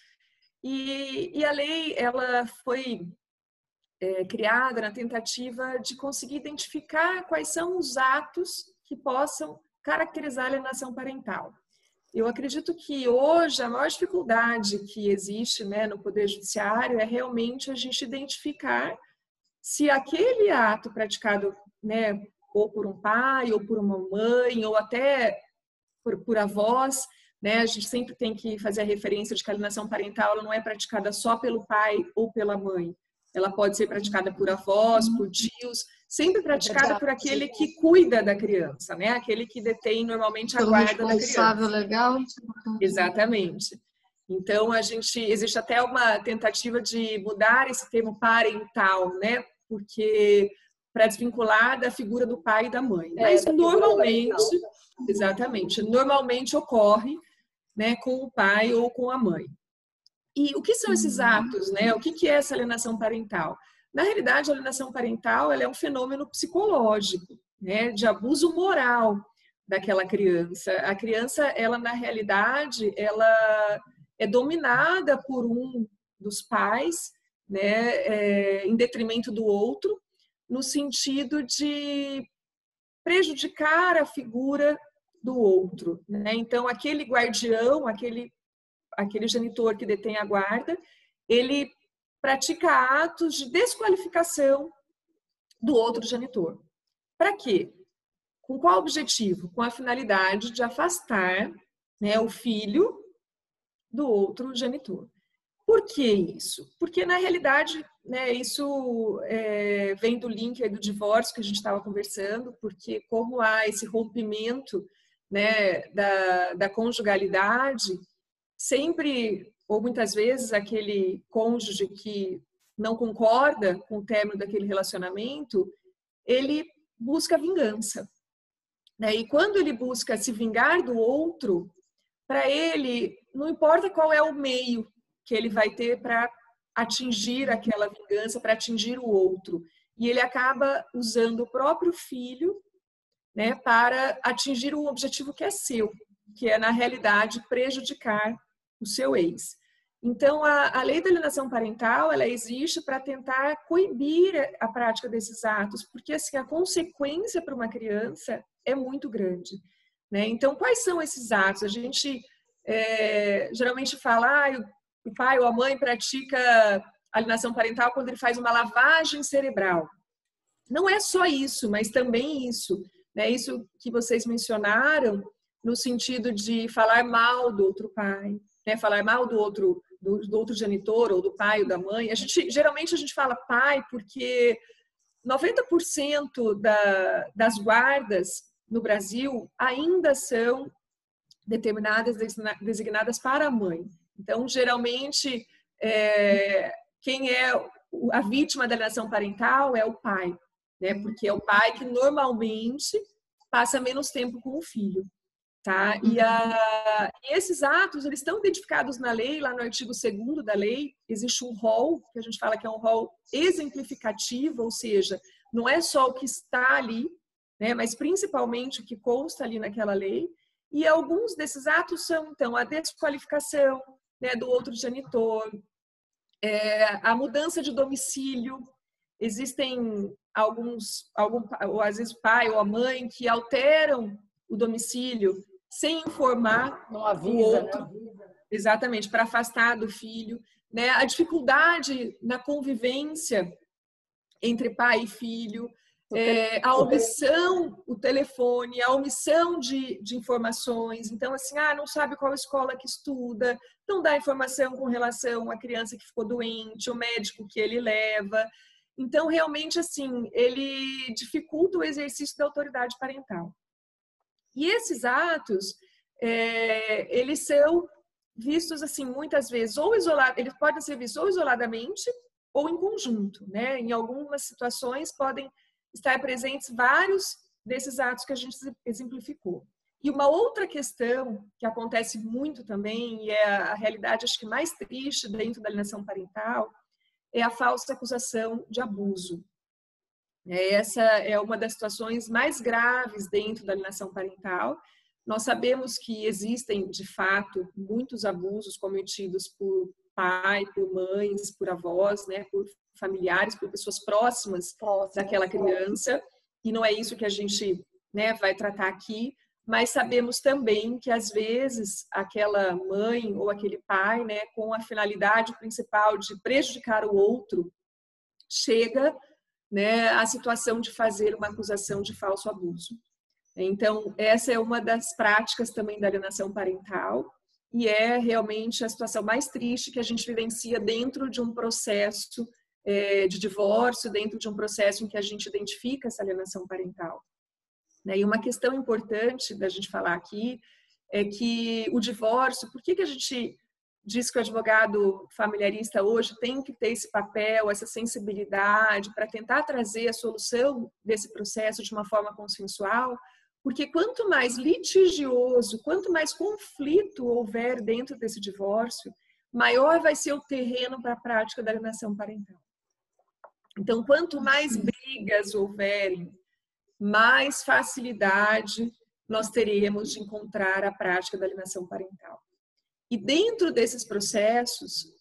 E, e a lei, ela foi é, criada na tentativa de conseguir identificar quais são os atos que possam caracterizar a alienação parental. Eu acredito que hoje a maior dificuldade que existe né, no Poder Judiciário é realmente a gente identificar se aquele ato praticado né, ou por um pai, ou por uma mãe, ou até por, por avós, né, a gente sempre tem que fazer a referência de que a alienação parental não é praticada só pelo pai ou pela mãe. Ela pode ser praticada por avós, por tios, sempre praticada por aquele que cuida da criança, né? Aquele que detém normalmente a Pelo guarda da criança. legal. Exatamente. Então a gente existe até uma tentativa de mudar esse termo parental, né? Porque para desvincular da figura do pai e da mãe. É, Mas normalmente, exatamente, normalmente ocorre, né, com o pai ou com a mãe. E o que são esses uhum. atos, né? O que é essa alienação parental? Na realidade, a alienação parental é um fenômeno psicológico, né, de abuso moral daquela criança. A criança, ela na realidade, ela é dominada por um dos pais, né, é, em detrimento do outro, no sentido de prejudicar a figura do outro. Né? Então, aquele guardião, aquele, aquele genitor que detém a guarda, ele pratica atos de desqualificação do outro genitor. Para quê? Com qual objetivo? Com a finalidade de afastar né, o filho do outro genitor. Por que isso? Porque, na realidade, né, isso é, vem do link do divórcio que a gente estava conversando, porque como há esse rompimento né, da, da conjugalidade, sempre ou muitas vezes aquele cônjuge que não concorda com o término daquele relacionamento, ele busca vingança. Né? E quando ele busca se vingar do outro, para ele, não importa qual é o meio que ele vai ter para atingir aquela vingança, para atingir o outro. E ele acaba usando o próprio filho né, para atingir um objetivo que é seu, que é, na realidade, prejudicar o seu ex. Então, a, a lei da alienação parental, ela existe para tentar coibir a prática desses atos, porque, assim, a consequência para uma criança é muito grande. Né? Então, quais são esses atos? A gente é, geralmente fala, ah, o pai ou a mãe pratica alienação parental quando ele faz uma lavagem cerebral. Não é só isso, mas também isso. Né? Isso que vocês mencionaram no sentido de falar mal do outro pai, né? falar mal do outro do, do, outro genitor ou do pai ou da mãe. A gente geralmente a gente fala pai porque 90% da, das guardas no Brasil ainda são determinadas designadas para a mãe. Então, geralmente, é, quem é a vítima da alienação parental é o pai, né? Porque é o pai que normalmente passa menos tempo com o filho, tá? E, a, e esses atos, eles estão identificados na lei, lá no artigo 2 da lei, existe um rol, que a gente fala que é um rol exemplificativo, ou seja, não é só o que está ali, né? Mas principalmente o que consta ali naquela lei, e alguns desses atos são, então, a desqualificação, né, do outro genitor, é, a mudança de domicílio. Existem alguns, algum, ou às vezes o pai ou a mãe que alteram o domicílio sem informar Não avisa, o outro. Né? Exatamente, para afastar do filho. Né? A dificuldade na convivência entre pai e filho, é, a omissão, o telefone, a omissão de, de informações. Então, assim, ah, não sabe qual escola que estuda, não dá informação com relação à criança que ficou doente, o médico que ele leva. Então, realmente, assim, ele dificulta o exercício da autoridade parental. E esses atos, é, eles são vistos, assim, muitas vezes, ou isolados, eles podem ser vistos ou isoladamente ou em conjunto, né? Em algumas situações podem estar presentes vários desses atos que a gente exemplificou. E uma outra questão que acontece muito também, e é a realidade acho que mais triste dentro da alienação parental, é a falsa acusação de abuso. É, essa é uma das situações mais graves dentro da alienação parental. Nós sabemos que existem, de fato, muitos abusos cometidos por pai, por mães, por avós, né, por familiares, por pessoas próximas daquela criança. E não é isso que a gente né, vai tratar aqui, mas sabemos também que às vezes aquela mãe ou aquele pai, né, com a finalidade principal de prejudicar o outro, chega né, à situação de fazer uma acusação de falso abuso. Então, essa é uma das práticas também da alienação parental e é realmente a situação mais triste que a gente vivencia dentro de um processo é, de divórcio, dentro de um processo em que a gente identifica essa alienação parental. Né? E uma questão importante da gente falar aqui é que o divórcio, por que, que a gente diz que o advogado familiarista hoje tem que ter esse papel, essa sensibilidade para tentar trazer a solução desse processo de uma forma consensual? Porque quanto mais litigioso, quanto mais conflito houver dentro desse divórcio, maior vai ser o terreno para a prática da alienação parental. Então, quanto mais brigas houverem, mais facilidade nós teremos de encontrar a prática da alienação parental. E dentro desses processos,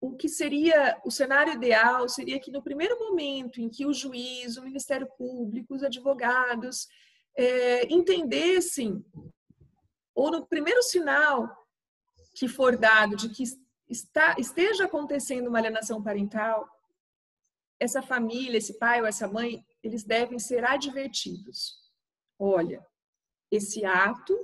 o que seria o cenário ideal seria que no primeiro momento em que o juiz, o Ministério Público, os advogados é, entendessem, ou no primeiro sinal que for dado de que está, esteja acontecendo uma alienação parental, essa família, esse pai ou essa mãe, eles devem ser advertidos. Olha, esse ato,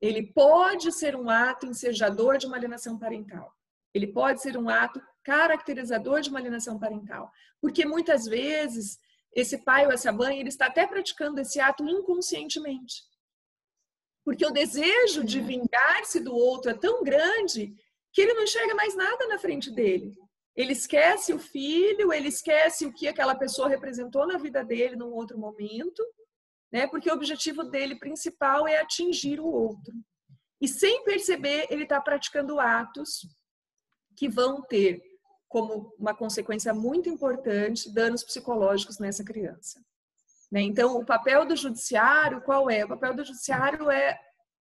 ele pode ser um ato ensejador de uma alienação parental. Ele pode ser um ato caracterizador de uma alienação parental. Porque muitas vezes esse pai ou essa mãe, ele está até praticando esse ato inconscientemente. Porque o desejo de vingar-se do outro é tão grande que ele não enxerga mais nada na frente dele. Ele esquece o filho, ele esquece o que aquela pessoa representou na vida dele num outro momento, né? Porque o objetivo dele principal é atingir o outro. E sem perceber, ele está praticando atos que vão ter como uma consequência muito importante danos psicológicos nessa criança. Né? Então, o papel do judiciário, qual é? O papel do judiciário é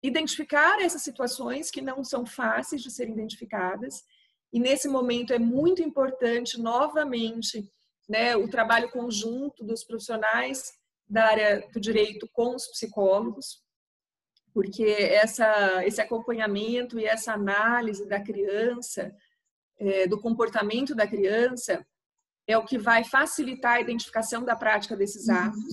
identificar essas situações que não são fáceis de serem identificadas, e nesse momento é muito importante, novamente, né, o trabalho conjunto dos profissionais da área do direito com os psicólogos, porque essa, esse acompanhamento e essa análise da criança é, do comportamento da criança é o que vai facilitar a identificação da prática desses uhum. atos. Uhum.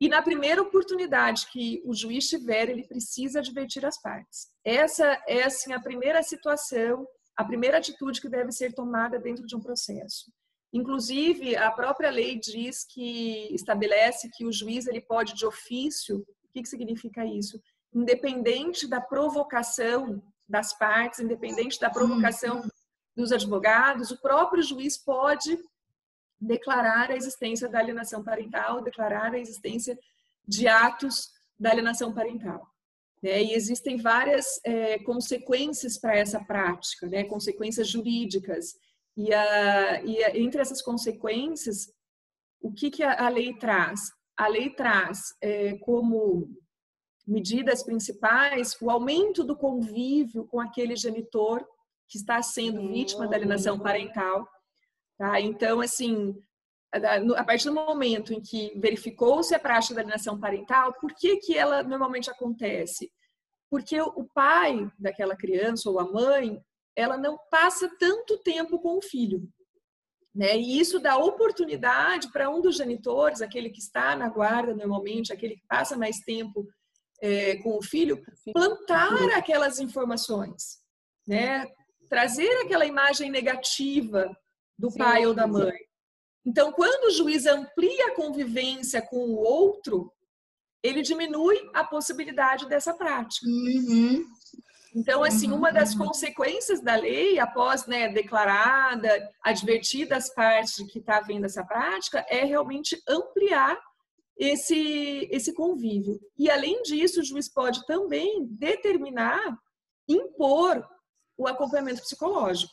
E na primeira oportunidade que o juiz tiver, ele precisa advertir as partes. Essa é assim a primeira situação, a primeira atitude que deve ser tomada dentro de um processo. Inclusive, a própria lei diz que estabelece que o juiz ele pode de ofício. O que, que significa isso? Independente da provocação das partes, independente da provocação uhum dos advogados, o próprio juiz pode declarar a existência da alienação parental, declarar a existência de atos da alienação parental. Né? E existem várias é, consequências para essa prática, né? consequências jurídicas. E, a, e a, entre essas consequências, o que, que a, a lei traz? A lei traz é, como medidas principais o aumento do convívio com aquele genitor que está sendo vítima da alienação parental. Tá? Então, assim, a partir do momento em que verificou-se a prática da alienação parental, por que, que ela normalmente acontece? Porque o pai daquela criança ou a mãe, ela não passa tanto tempo com o filho. Né? E isso dá oportunidade para um dos genitores, aquele que está na guarda normalmente, aquele que passa mais tempo é, com o filho, plantar aquelas informações. Né? trazer aquela imagem negativa do sim, pai ou da mãe. Então, quando o juiz amplia a convivência com o outro, ele diminui a possibilidade dessa prática. Uhum. Então, assim, uma das uhum. consequências da lei, após né, declarada, advertida as partes de que está havendo essa prática, é realmente ampliar esse, esse convívio. E, além disso, o juiz pode também determinar, impor o acompanhamento psicológico.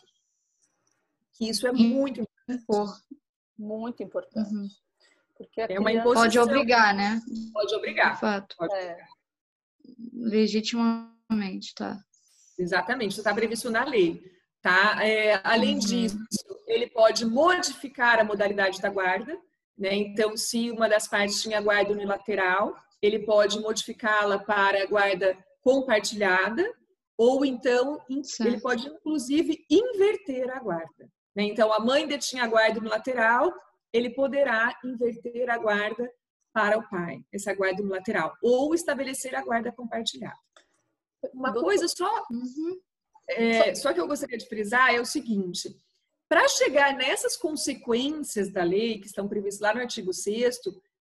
Que isso é muito importante. Muito importante. Uhum. Porque é uma. Pode obrigar, né? Pode obrigar. De fato. Pode é. Legitimamente, tá. Exatamente, isso está previsto na lei. Tá? É, além uhum. disso, ele pode modificar a modalidade da guarda. Né? Então, se uma das partes tinha guarda unilateral, ele pode modificá-la para guarda compartilhada, ou então, certo. ele pode, inclusive, inverter a guarda. Né? Então, a mãe detinha a guarda no lateral, ele poderá inverter a guarda para o pai, essa guarda no lateral, ou estabelecer a guarda compartilhada. Uma Doutor. coisa só, uhum. é, só que eu gostaria de frisar é o seguinte: para chegar nessas consequências da lei que estão previstas lá no artigo 6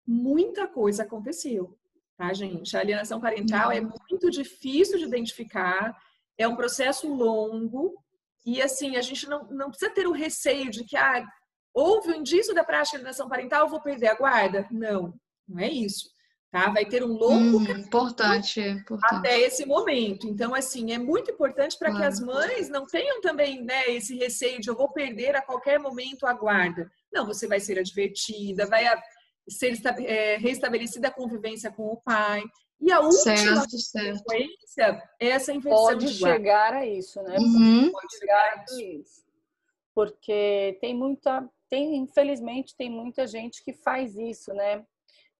muita coisa aconteceu tá, gente? A alienação parental é uhum. muito difícil de identificar, é um processo longo e, assim, a gente não, não precisa ter o receio de que, ah, houve um indício da prática de alienação parental, eu vou perder a guarda. Não, não é isso. Tá? Vai ter um longo hum, importante, importante, até esse momento. Então, assim, é muito importante para claro. que as mães não tenham também né, esse receio de eu vou perder a qualquer momento a guarda. Não, você vai ser advertida, vai ser é, restabelecida a convivência com o pai. E a última certo, consequência é essa inversão Pode chegar a isso, né? Uhum. Pode chegar a isso. Porque tem muita, tem, infelizmente, tem muita gente que faz isso, né?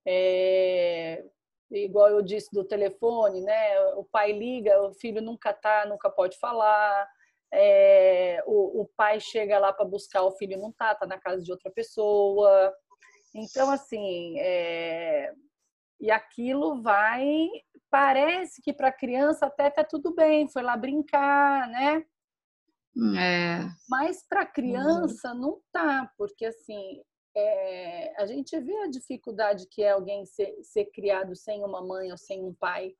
É, igual eu disse do telefone, né? O pai liga, o filho nunca tá, nunca pode falar. É, o, o, pai chega lá para buscar, o filho não tá, tá na casa de outra pessoa. Então, assim, é, e aquilo vai. Parece que para a criança até tá tudo bem, foi lá brincar, né? É. Mas para a criança uhum. não tá, porque assim é, a gente vê a dificuldade que é alguém ser, ser criado sem uma mãe ou sem um pai.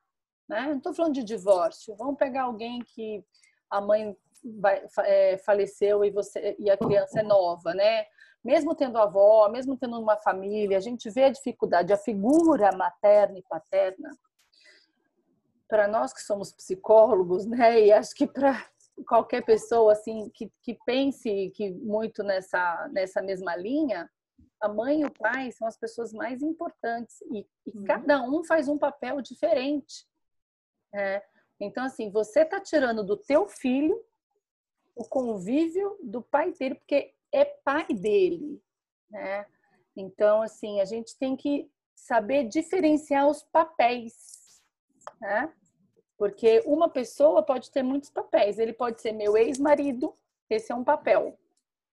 Né? Não estou falando de divórcio. Vamos pegar alguém que a mãe vai, é, faleceu e, você, e a criança é nova, né? Mesmo tendo avó, mesmo tendo uma família, a gente vê a dificuldade. A figura materna e paterna, para nós que somos psicólogos, né? E acho que para qualquer pessoa assim que, que pense que muito nessa nessa mesma linha a mãe e o pai são as pessoas mais importantes e, e uhum. cada um faz um papel diferente. Né? Então, assim, você está tirando do teu filho o convívio do pai dele, porque é pai dele, né? Então, assim, a gente tem que saber diferenciar os papéis, né? Porque uma pessoa pode ter muitos papéis. Ele pode ser meu ex-marido, esse é um papel.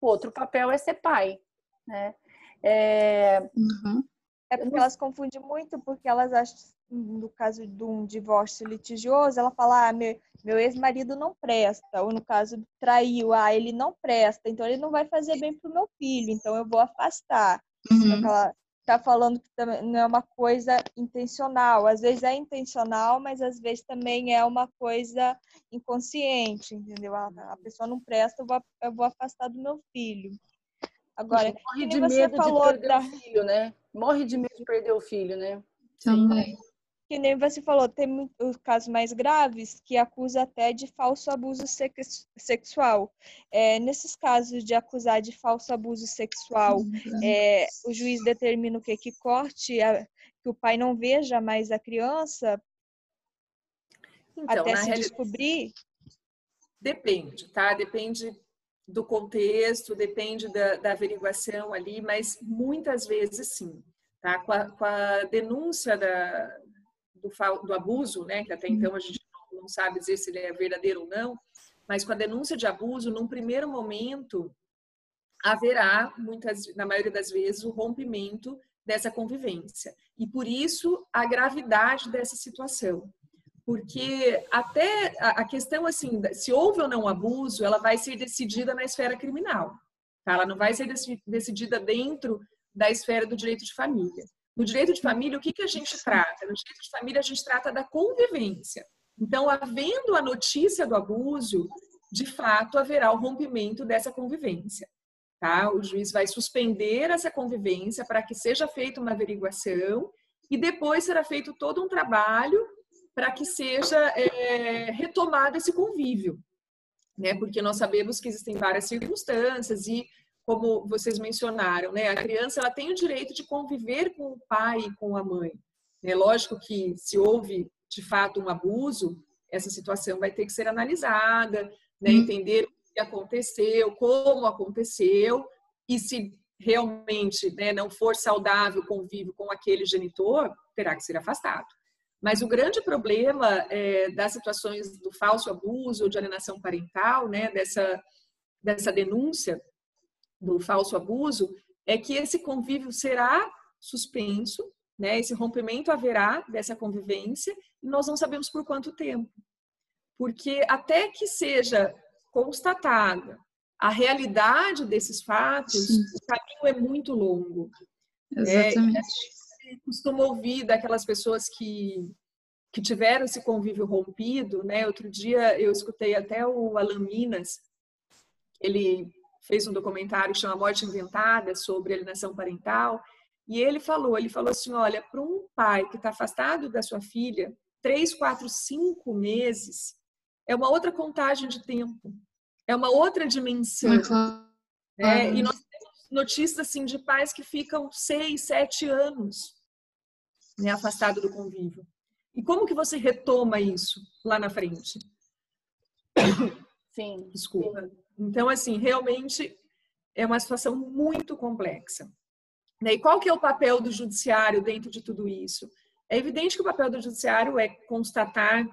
O outro papel é ser pai, né? É, uhum. é porque elas confundem muito, porque elas acham, no caso de um divórcio litigioso, ela fala, ah, meu, meu ex-marido não presta, ou no caso, traiu, ah, ele não presta, então ele não vai fazer bem pro meu filho, então eu vou afastar. Uhum. Então, ela tá falando que também não é uma coisa intencional. Às vezes é intencional, mas às vezes também é uma coisa inconsciente, entendeu? A, a pessoa não presta, eu vou, eu vou afastar do meu filho. Agora, morre de medo de perder da... o filho, né? Morre de medo de perder o filho, né? Também. Que nem você falou, tem os casos mais graves que acusa até de falso abuso sexual. É, nesses casos de acusar de falso abuso sexual, é, o juiz determina o que? Que corte, a, que o pai não veja mais a criança então, até se realidade, descobrir? Depende, tá? Depende do contexto, depende da, da, averiguação ali, mas muitas vezes sim. Tá? Com, a, com a denúncia da, do, do, abuso, né, que até uhum. então a gente não, não sabe dizer se ele é verdadeiro ou não, mas com a denúncia de abuso, num primeiro momento, haverá, muitas, na maioria das vezes, o rompimento dessa convivência. E por isso a gravidade dessa situação porque até a questão assim, se houve ou não abuso, ela vai ser decidida na esfera criminal. Tá? Ela não vai ser decidida dentro da esfera do direito de família. No direito de família, o que, que a gente trata? No direito de família, a gente trata da convivência. Então, havendo a notícia do abuso, de fato haverá o rompimento dessa convivência. Tá? O juiz vai suspender essa convivência para que seja feita uma averiguação e depois será feito todo um trabalho para que seja é, retomado esse convívio, né? Porque nós sabemos que existem várias circunstâncias e como vocês mencionaram, né? A criança ela tem o direito de conviver com o pai e com a mãe. É lógico que se houve de fato um abuso, essa situação vai ter que ser analisada, né? Uhum. Entender o que aconteceu, como aconteceu e se realmente né, não for saudável o convívio com aquele genitor, terá que ser afastado. Mas o grande problema é, das situações do falso abuso ou de alienação parental, né, dessa, dessa denúncia do falso abuso, é que esse convívio será suspenso, né, esse rompimento haverá dessa convivência e nós não sabemos por quanto tempo. Porque até que seja constatada a realidade desses fatos, Sim. o caminho é muito longo. Né? Exatamente. É, costuma ouvir daquelas pessoas que, que tiveram esse convívio rompido, né? Outro dia eu escutei até o Alan Minas, ele fez um documentário que chama Morte Inventada sobre alienação parental, E ele falou, ele falou assim, olha, para um pai que está afastado da sua filha, três, quatro, cinco meses é uma outra contagem de tempo, é uma outra dimensão. É, e nós temos notícias assim de pais que ficam seis, sete anos né, afastado do convívio. E como que você retoma isso lá na frente? Sim. Desculpa. Então, assim, realmente é uma situação muito complexa. Né? E qual que é o papel do judiciário dentro de tudo isso? É evidente que o papel do judiciário é constatar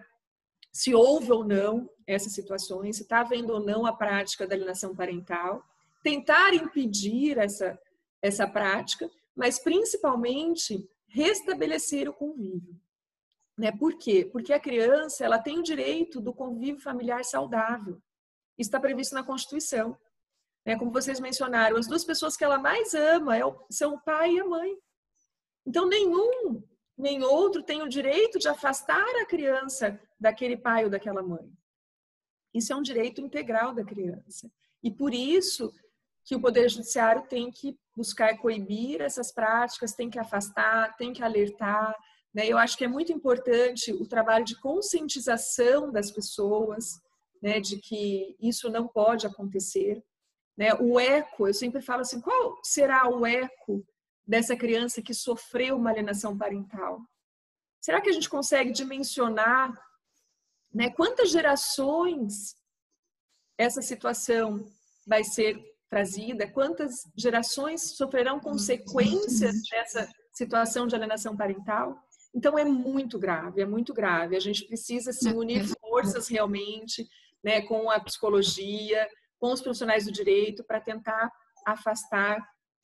se houve ou não essas situações, se está havendo ou não a prática da alienação parental, tentar impedir essa, essa prática, mas principalmente restabelecer o convívio. Né? Por quê? Porque a criança ela tem o direito do convívio familiar saudável. Está previsto na Constituição. Né? Como vocês mencionaram, as duas pessoas que ela mais ama é são o pai e a mãe. Então, nenhum nem outro tem o direito de afastar a criança daquele pai ou daquela mãe. Isso é um direito integral da criança. E por isso que o Poder Judiciário tem que buscar coibir essas práticas, tem que afastar, tem que alertar. Né? Eu acho que é muito importante o trabalho de conscientização das pessoas, né, de que isso não pode acontecer. Né? O eco, eu sempre falo assim, qual será o eco dessa criança que sofreu uma alienação parental? Será que a gente consegue dimensionar né, quantas gerações essa situação vai ser trazida? Quantas gerações sofrerão consequências dessa situação de alienação parental? Então é muito grave, é muito grave. A gente precisa se unir forças realmente, né, com a psicologia, com os profissionais do direito para tentar afastar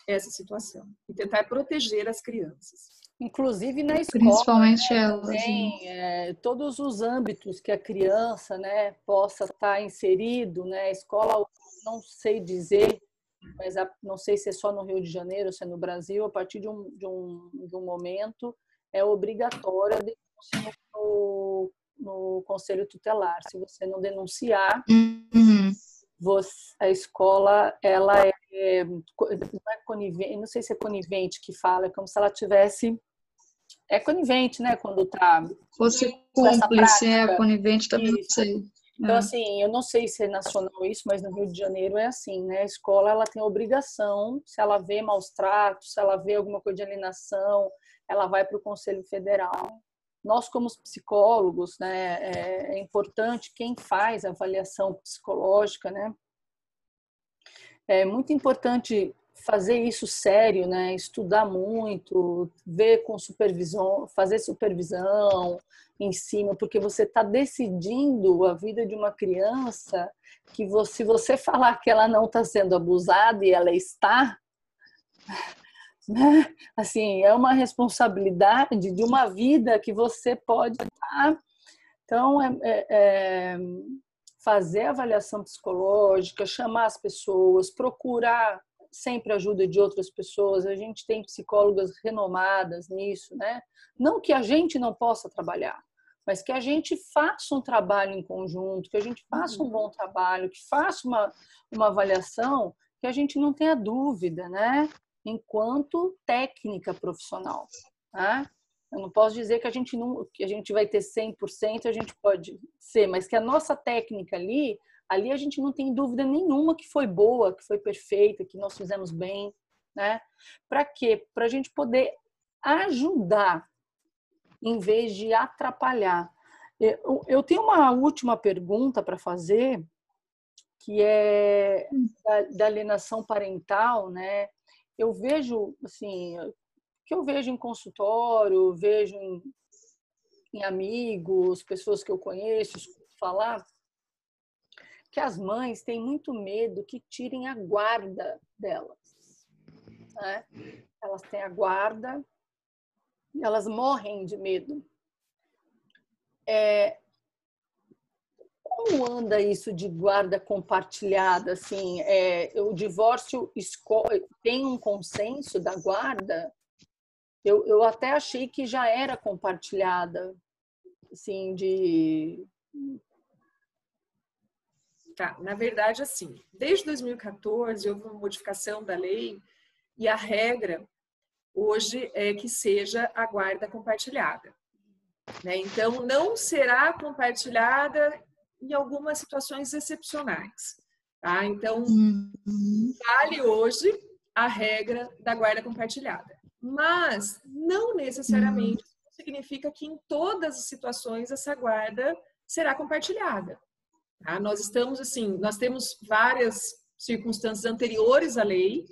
essa situação e tentar proteger as crianças. Inclusive na escola, principalmente né, elas, também, é, todos os âmbitos que a criança, né, possa estar inserido, né, a escola, não sei dizer, mas a, não sei se é só no Rio de Janeiro, se é no Brasil, a partir de um, de um, de um momento é obrigatória denúncia no, no conselho tutelar. Se você não denunciar, uhum. você, a escola ela é, não é conivente, não sei se é conivente que fala, é como se ela tivesse é conivente, né, quando tá fosse cúmplice, é conivente também não sei. Então, é. assim, eu não sei se é nacional isso, mas no Rio de Janeiro é assim, né? A escola, ela tem obrigação, se ela vê maus tratos, se ela vê alguma coisa de alienação, ela vai para o Conselho Federal. Nós, como psicólogos, né, é, é importante quem faz a avaliação psicológica, né? É muito importante fazer isso sério, né? Estudar muito, ver com supervisão, fazer supervisão em cima, porque você está decidindo a vida de uma criança que você, se você falar que ela não está sendo abusada e ela está, né? Assim, é uma responsabilidade de uma vida que você pode dar. Então, é, é, é fazer avaliação psicológica, chamar as pessoas, procurar sempre ajuda de outras pessoas. A gente tem psicólogas renomadas nisso, né? Não que a gente não possa trabalhar, mas que a gente faça um trabalho em conjunto, que a gente faça um bom trabalho, que faça uma, uma avaliação, que a gente não tenha dúvida, né? Enquanto técnica profissional, né? Eu não posso dizer que a gente não, que a gente vai ter 100%, a gente pode ser, mas que a nossa técnica ali ali a gente não tem dúvida nenhuma que foi boa, que foi perfeita, que nós fizemos bem, né? Para quê? Para a gente poder ajudar em vez de atrapalhar. Eu tenho uma última pergunta para fazer, que é da, da, alienação parental, né? Eu vejo, assim, que eu vejo em consultório, vejo em, em amigos, pessoas que eu conheço, falar, que as mães têm muito medo que tirem a guarda delas. Né? Elas têm a guarda e elas morrem de medo. É, como anda isso de guarda compartilhada? Assim, é, o divórcio tem um consenso da guarda? Eu, eu até achei que já era compartilhada, assim, de Tá, na verdade, assim, desde 2014 houve uma modificação da lei e a regra hoje é que seja a guarda compartilhada. Né? Então, não será compartilhada em algumas situações excepcionais. Tá? Então, uhum. vale hoje a regra da guarda compartilhada. Mas não necessariamente uhum. significa que em todas as situações essa guarda será compartilhada. Tá? Nós estamos assim, nós temos várias circunstâncias anteriores à lei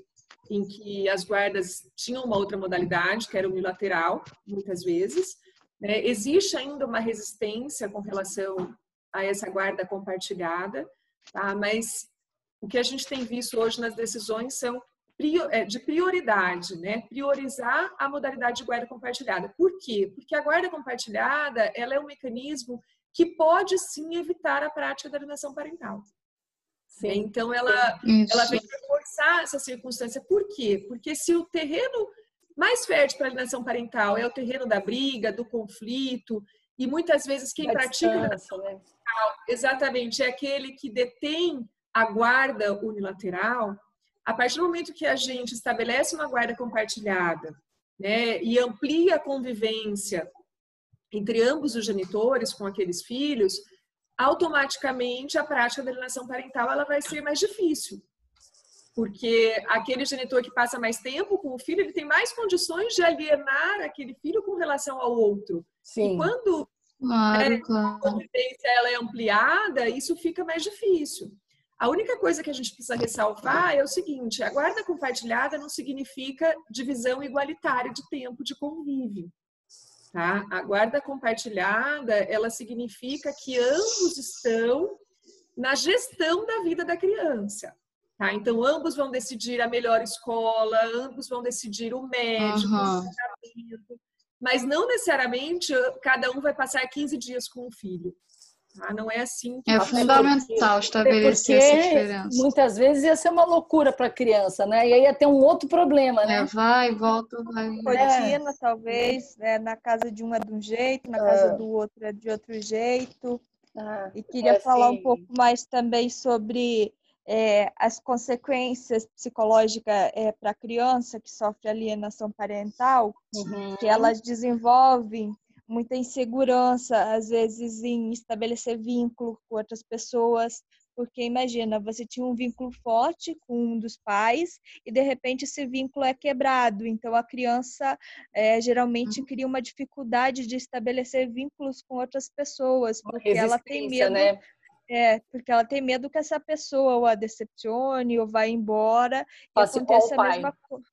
em que as guardas tinham uma outra modalidade, que era unilateral, muitas vezes. Né? Existe ainda uma resistência com relação a essa guarda compartilhada, tá? mas o que a gente tem visto hoje nas decisões são é, de prioridade, né? Priorizar a modalidade de guarda compartilhada. Por quê? Porque a guarda compartilhada ela é um mecanismo que pode sim evitar a prática da alienação parental. Sim. Então ela, ela vem reforçar essa circunstância. Por quê? Porque se o terreno mais fértil para alienação parental é o terreno da briga, do conflito, e muitas vezes quem da pratica alienação né? parental, exatamente, é aquele que detém a guarda unilateral, a partir do momento que a gente estabelece uma guarda compartilhada né, e amplia a convivência entre ambos os genitores com aqueles filhos, automaticamente a prática da alienação parental ela vai ser mais difícil. Porque aquele genitor que passa mais tempo com o filho, ele tem mais condições de alienar aquele filho com relação ao outro. Sim. E quando claro, né, claro. a convivência ela é ampliada, isso fica mais difícil. A única coisa que a gente precisa ressalvar é o seguinte: a guarda compartilhada não significa divisão igualitária de tempo de convívio. Tá? A guarda compartilhada, ela significa que ambos estão na gestão da vida da criança. Tá? Então, ambos vão decidir a melhor escola, ambos vão decidir o médico, uhum. o tratamento, mas não necessariamente cada um vai passar 15 dias com o filho. Ah, não é assim. é fundamental estabelecer essa diferença. Muitas vezes ia ser uma loucura para a criança, né? E aí ia ter um outro problema, né? É, vai, volta, vai. Rotina, é. talvez, né? na casa de um é de um jeito, na casa é. do outro é de outro jeito. Ah, e queria é falar assim. um pouco mais também sobre é, as consequências psicológicas é, para a criança que sofre alienação parental, uhum. que elas desenvolvem muita insegurança, às vezes, em estabelecer vínculo com outras pessoas, porque imagina, você tinha um vínculo forte com um dos pais e de repente esse vínculo é quebrado. Então a criança é, geralmente uhum. cria uma dificuldade de estabelecer vínculos com outras pessoas, porque ela tem medo. Né? É, porque ela tem medo que essa pessoa ou a decepcione ou vá embora e aconteça a mesma coisa.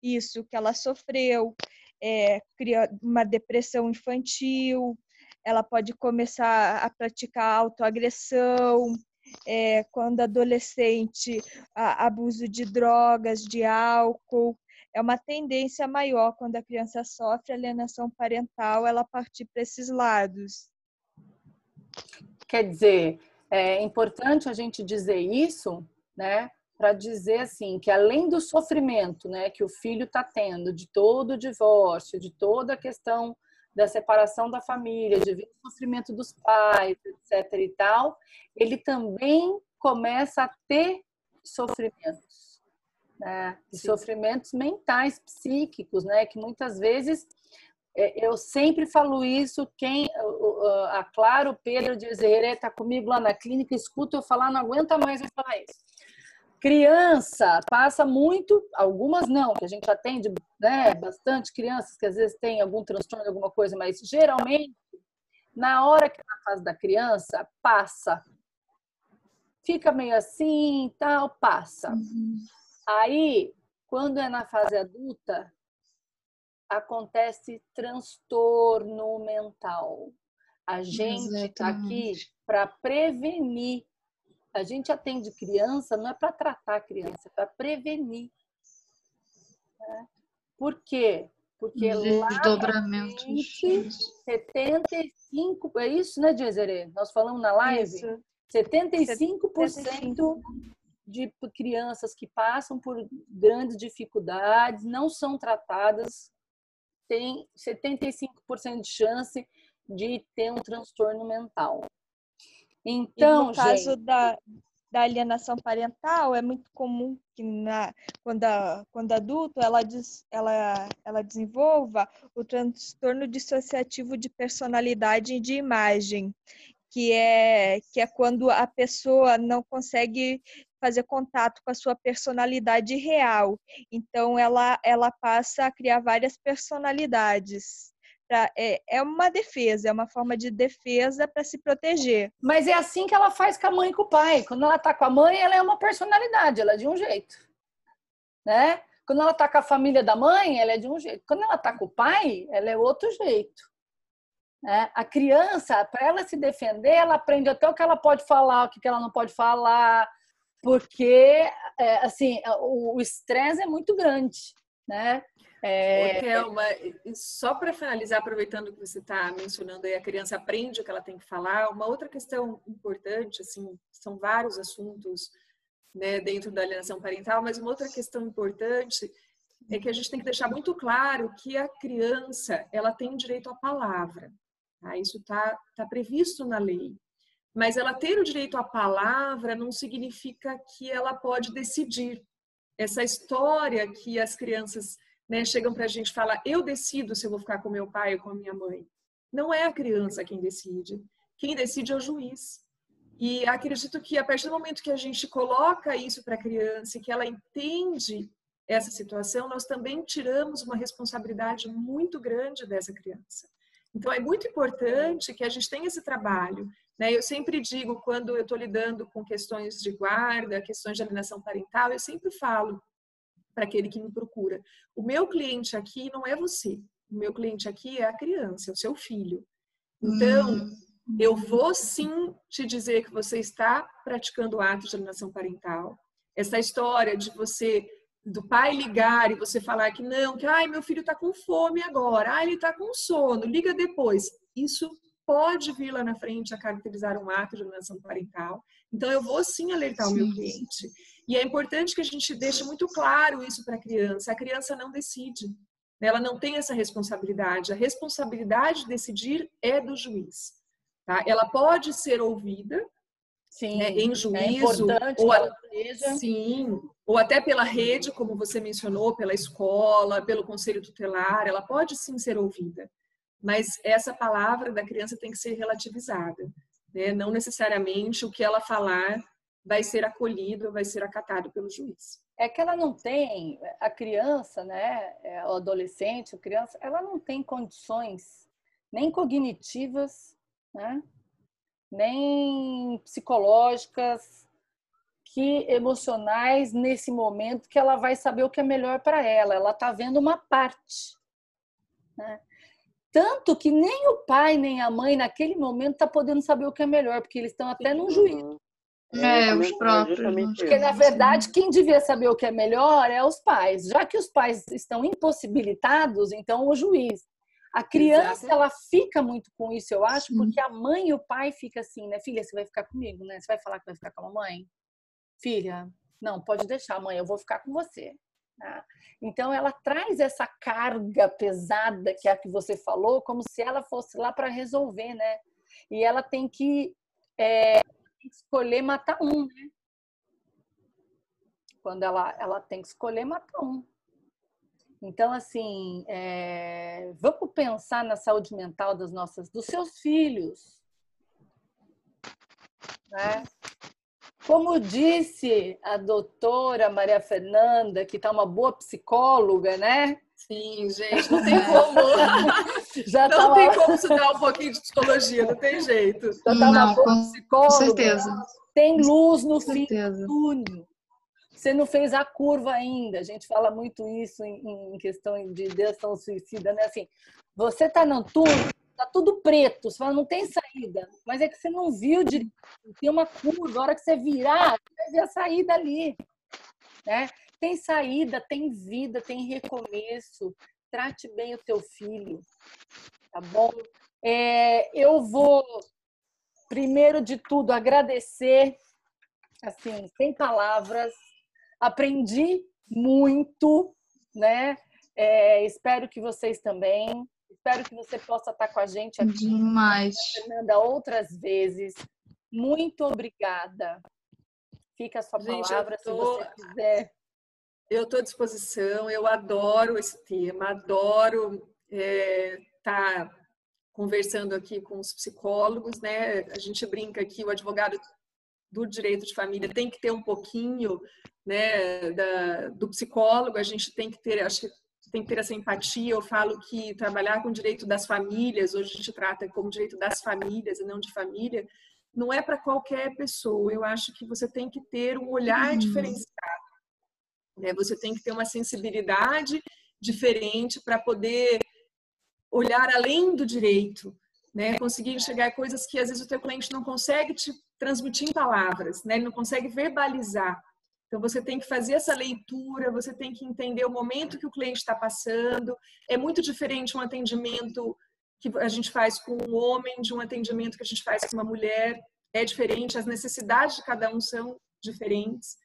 Isso, que ela sofreu é, cria uma depressão infantil, ela pode começar a praticar autoagressão, é, quando adolescente, a, abuso de drogas, de álcool. É uma tendência maior quando a criança sofre alienação parental, ela partir para esses lados. Quer dizer, é importante a gente dizer isso, né? Para dizer assim que além do sofrimento, né, que o filho está tendo de todo o divórcio, de toda a questão da separação da família, de ver o sofrimento dos pais, etc e tal, ele também começa a ter sofrimentos, né? E sofrimentos mentais, psíquicos, né? Que muitas vezes é, eu sempre falo isso, quem a Clara, o Pedro de Zeré está comigo lá na clínica, escuta eu falar, não aguenta mais eu falar isso Criança passa muito, algumas não, que a gente atende né, bastante crianças que às vezes têm algum transtorno, alguma coisa, mas geralmente, na hora que é na fase da criança, passa. Fica meio assim, tal, passa. Uhum. Aí, quando é na fase adulta, acontece transtorno mental. A gente está aqui para prevenir a gente atende criança não é para tratar a criança, é para prevenir. Né? Por quê? Porque lá Desdobramento. 75, é isso, né, Dizere? Nós falamos na live? Isso. 75%, 75 de crianças que passam por grandes dificuldades, não são tratadas, têm 75% de chance de ter um transtorno mental. Então, e no caso gente... da da alienação parental, é muito comum que na, quando, a, quando adulto ela, des, ela, ela desenvolva o transtorno dissociativo de personalidade e de imagem, que é, que é quando a pessoa não consegue fazer contato com a sua personalidade real. Então, ela, ela passa a criar várias personalidades. Pra, é, é uma defesa, é uma forma de defesa para se proteger. Mas é assim que ela faz com a mãe e com o pai. Quando ela está com a mãe, ela é uma personalidade, ela é de um jeito. Né? Quando ela está com a família da mãe, ela é de um jeito. Quando ela está com o pai, ela é outro jeito. Né? A criança, para ela se defender, ela aprende até o que ela pode falar, o que ela não pode falar, porque é, assim o estresse é muito grande, né? É... Thelma, só para finalizar, aproveitando que você está mencionando aí, a criança aprende o que ela tem que falar, uma outra questão importante, assim, são vários assuntos né, dentro da alienação parental, mas uma outra questão importante é que a gente tem que deixar muito claro que a criança ela tem direito à palavra. Tá? Isso está tá previsto na lei. Mas ela ter o direito à palavra não significa que ela pode decidir. Essa história que as crianças né, chegam para a gente e falam, eu decido se eu vou ficar com meu pai ou com a minha mãe. Não é a criança quem decide. Quem decide é o juiz. E acredito que a partir do momento que a gente coloca isso para a criança e que ela entende essa situação, nós também tiramos uma responsabilidade muito grande dessa criança. Então, é muito importante que a gente tenha esse trabalho né? Eu sempre digo, quando eu estou lidando com questões de guarda, questões de alienação parental, eu sempre falo para aquele que me procura: o meu cliente aqui não é você, o meu cliente aqui é a criança, é o seu filho. Então, hum. eu vou sim te dizer que você está praticando atos de alienação parental. Essa história de você do pai ligar e você falar que não, que ai, meu filho está com fome agora, ai, ele está com sono, liga depois. Isso pode vir lá na frente a caracterizar um ato de alienação parental. Então, eu vou sim alertar sim. o meu cliente. E é importante que a gente deixe muito claro isso para a criança. A criança não decide. Né? Ela não tem essa responsabilidade. A responsabilidade de decidir é do juiz. Tá? Ela pode ser ouvida sim, né, em é juízo, é ou, a, sim, ou até pela rede, como você mencionou, pela escola, pelo conselho tutelar, ela pode sim ser ouvida mas essa palavra da criança tem que ser relativizada. Né? Não necessariamente o que ela falar vai ser acolhido, vai ser acatado pelo juiz. É que ela não tem, a criança, né, é, o adolescente, a criança, ela não tem condições nem cognitivas, né, nem psicológicas, que emocionais nesse momento que ela vai saber o que é melhor para ela. Ela está vendo uma parte. Né? Tanto que nem o pai nem a mãe, naquele momento, tá podendo saber o que é melhor, porque eles estão até num juízo. É, é os próprios. Porque, na verdade, quem devia saber o que é melhor é os pais. Já que os pais estão impossibilitados, então o juiz. A criança, Exato. ela fica muito com isso, eu acho, porque a mãe e o pai ficam assim, né? Filha, você vai ficar comigo, né? Você vai falar que vai ficar com a mamãe? Filha, não, pode deixar, mãe, eu vou ficar com você. Né? Então, ela traz essa carga pesada, que é a que você falou, como se ela fosse lá para resolver, né? E ela tem que é, escolher matar um, né? Quando ela, ela tem que escolher matar um. Então, assim, é, vamos pensar na saúde mental das nossas, dos seus filhos. Né? Como disse a doutora Maria Fernanda, que está uma boa psicóloga, né? Sim, gente, não tem como. Já não tava... tem como estudar um pouquinho de psicologia, não tem jeito. Já tá não, com, psicóloga, com certeza. Tem luz no fim do túnel. Você não fez a curva ainda. A gente fala muito isso em, em questão de ideação suicida, né? Assim, você está no túnel, tá tudo preto, você fala, não tem saída. Mas é que você não viu direito, tem uma curva, a hora que você virar, você vai ver a saída ali. Né? Tem saída, tem vida, tem recomeço. Trate bem o teu filho, tá bom? É, eu vou, primeiro de tudo, agradecer, assim, sem palavras. Aprendi muito, né? É, espero que vocês também. Espero que você possa estar com a gente aqui. Demais. Fernanda, outras vezes. Muito obrigada. Fica a sua Gente, palavra tô... se você quiser. Eu estou à disposição, eu adoro esse tema, adoro estar é, tá conversando aqui com os psicólogos, né? A gente brinca que o advogado do direito de família tem que ter um pouquinho, né, da, do psicólogo, a gente tem que ter, acho que tem que ter essa empatia. Eu falo que trabalhar com o direito das famílias, hoje a gente trata como direito das famílias e não de família, não é para qualquer pessoa. Eu acho que você tem que ter um olhar uhum. diferenciado. Né? Você tem que ter uma sensibilidade diferente para poder olhar além do direito, né? Conseguir enxergar coisas que às vezes o teu cliente não consegue te transmitir em palavras, né? Ele não consegue verbalizar. Então, você tem que fazer essa leitura, você tem que entender o momento que o cliente está passando. É muito diferente um atendimento que a gente faz com um homem de um atendimento que a gente faz com uma mulher. É diferente, as necessidades de cada um são diferentes.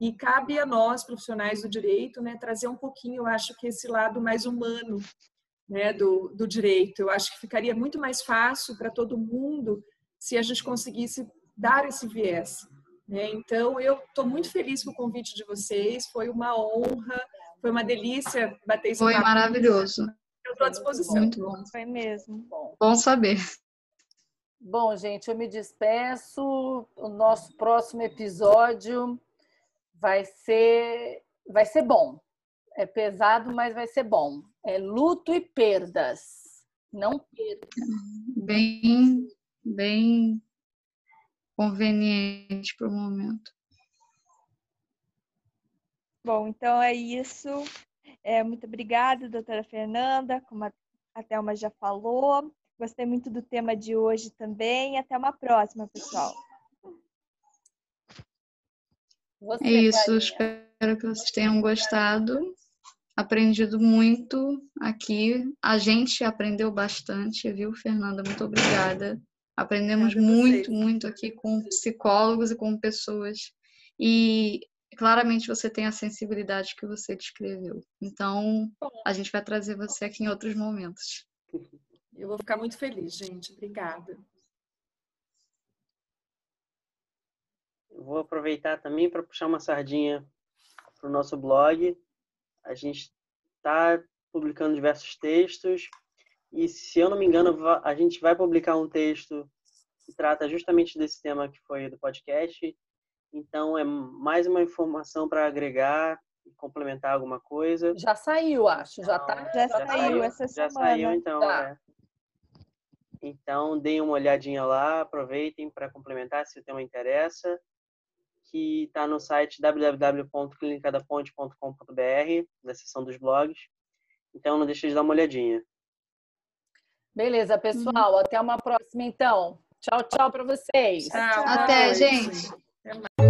E cabe a nós, profissionais do direito, né, trazer um pouquinho, eu acho que esse lado mais humano né, do, do direito. Eu acho que ficaria muito mais fácil para todo mundo se a gente conseguisse dar esse viés. Né? Então, eu estou muito feliz com o convite de vocês, foi uma honra, foi uma delícia bater esse Foi papo. maravilhoso. Eu estou à disposição. Muito bom. Foi mesmo. Bom. bom saber. Bom, gente, eu me despeço. O nosso próximo episódio vai ser vai ser bom. É pesado, mas vai ser bom. É luto e perdas. Não perdas. Bem, bem conveniente para o momento. Bom, então é isso. É, muito obrigada, doutora Fernanda, como a Thelma já falou. Gostei muito do tema de hoje também. Até uma próxima, pessoal. Você, é isso, espero que vocês tenham gostado, aprendido muito aqui. A gente aprendeu bastante, viu, Fernanda? Muito obrigada. Aprendemos muito, muito aqui com psicólogos e com pessoas. E claramente você tem a sensibilidade que você descreveu. Então, a gente vai trazer você aqui em outros momentos. Eu vou ficar muito feliz, gente. Obrigada. Eu vou aproveitar também para puxar uma sardinha para o nosso blog. A gente está publicando diversos textos e se eu não me engano, a gente vai publicar um texto que trata justamente desse tema que foi do podcast. Então, é mais uma informação para agregar e complementar alguma coisa. Já saiu, acho. Já, tá, já, já saiu essa já semana. Já saiu, então. Tá. É. Então, deem uma olhadinha lá, aproveitem para complementar se o tema interessa, que está no site www.clinicadaponte.com.br, na seção dos blogs. Então, não deixe de dar uma olhadinha. Beleza, pessoal. Uhum. Até uma próxima, então. Tchau, tchau para vocês. Tchau, Até, gente. Até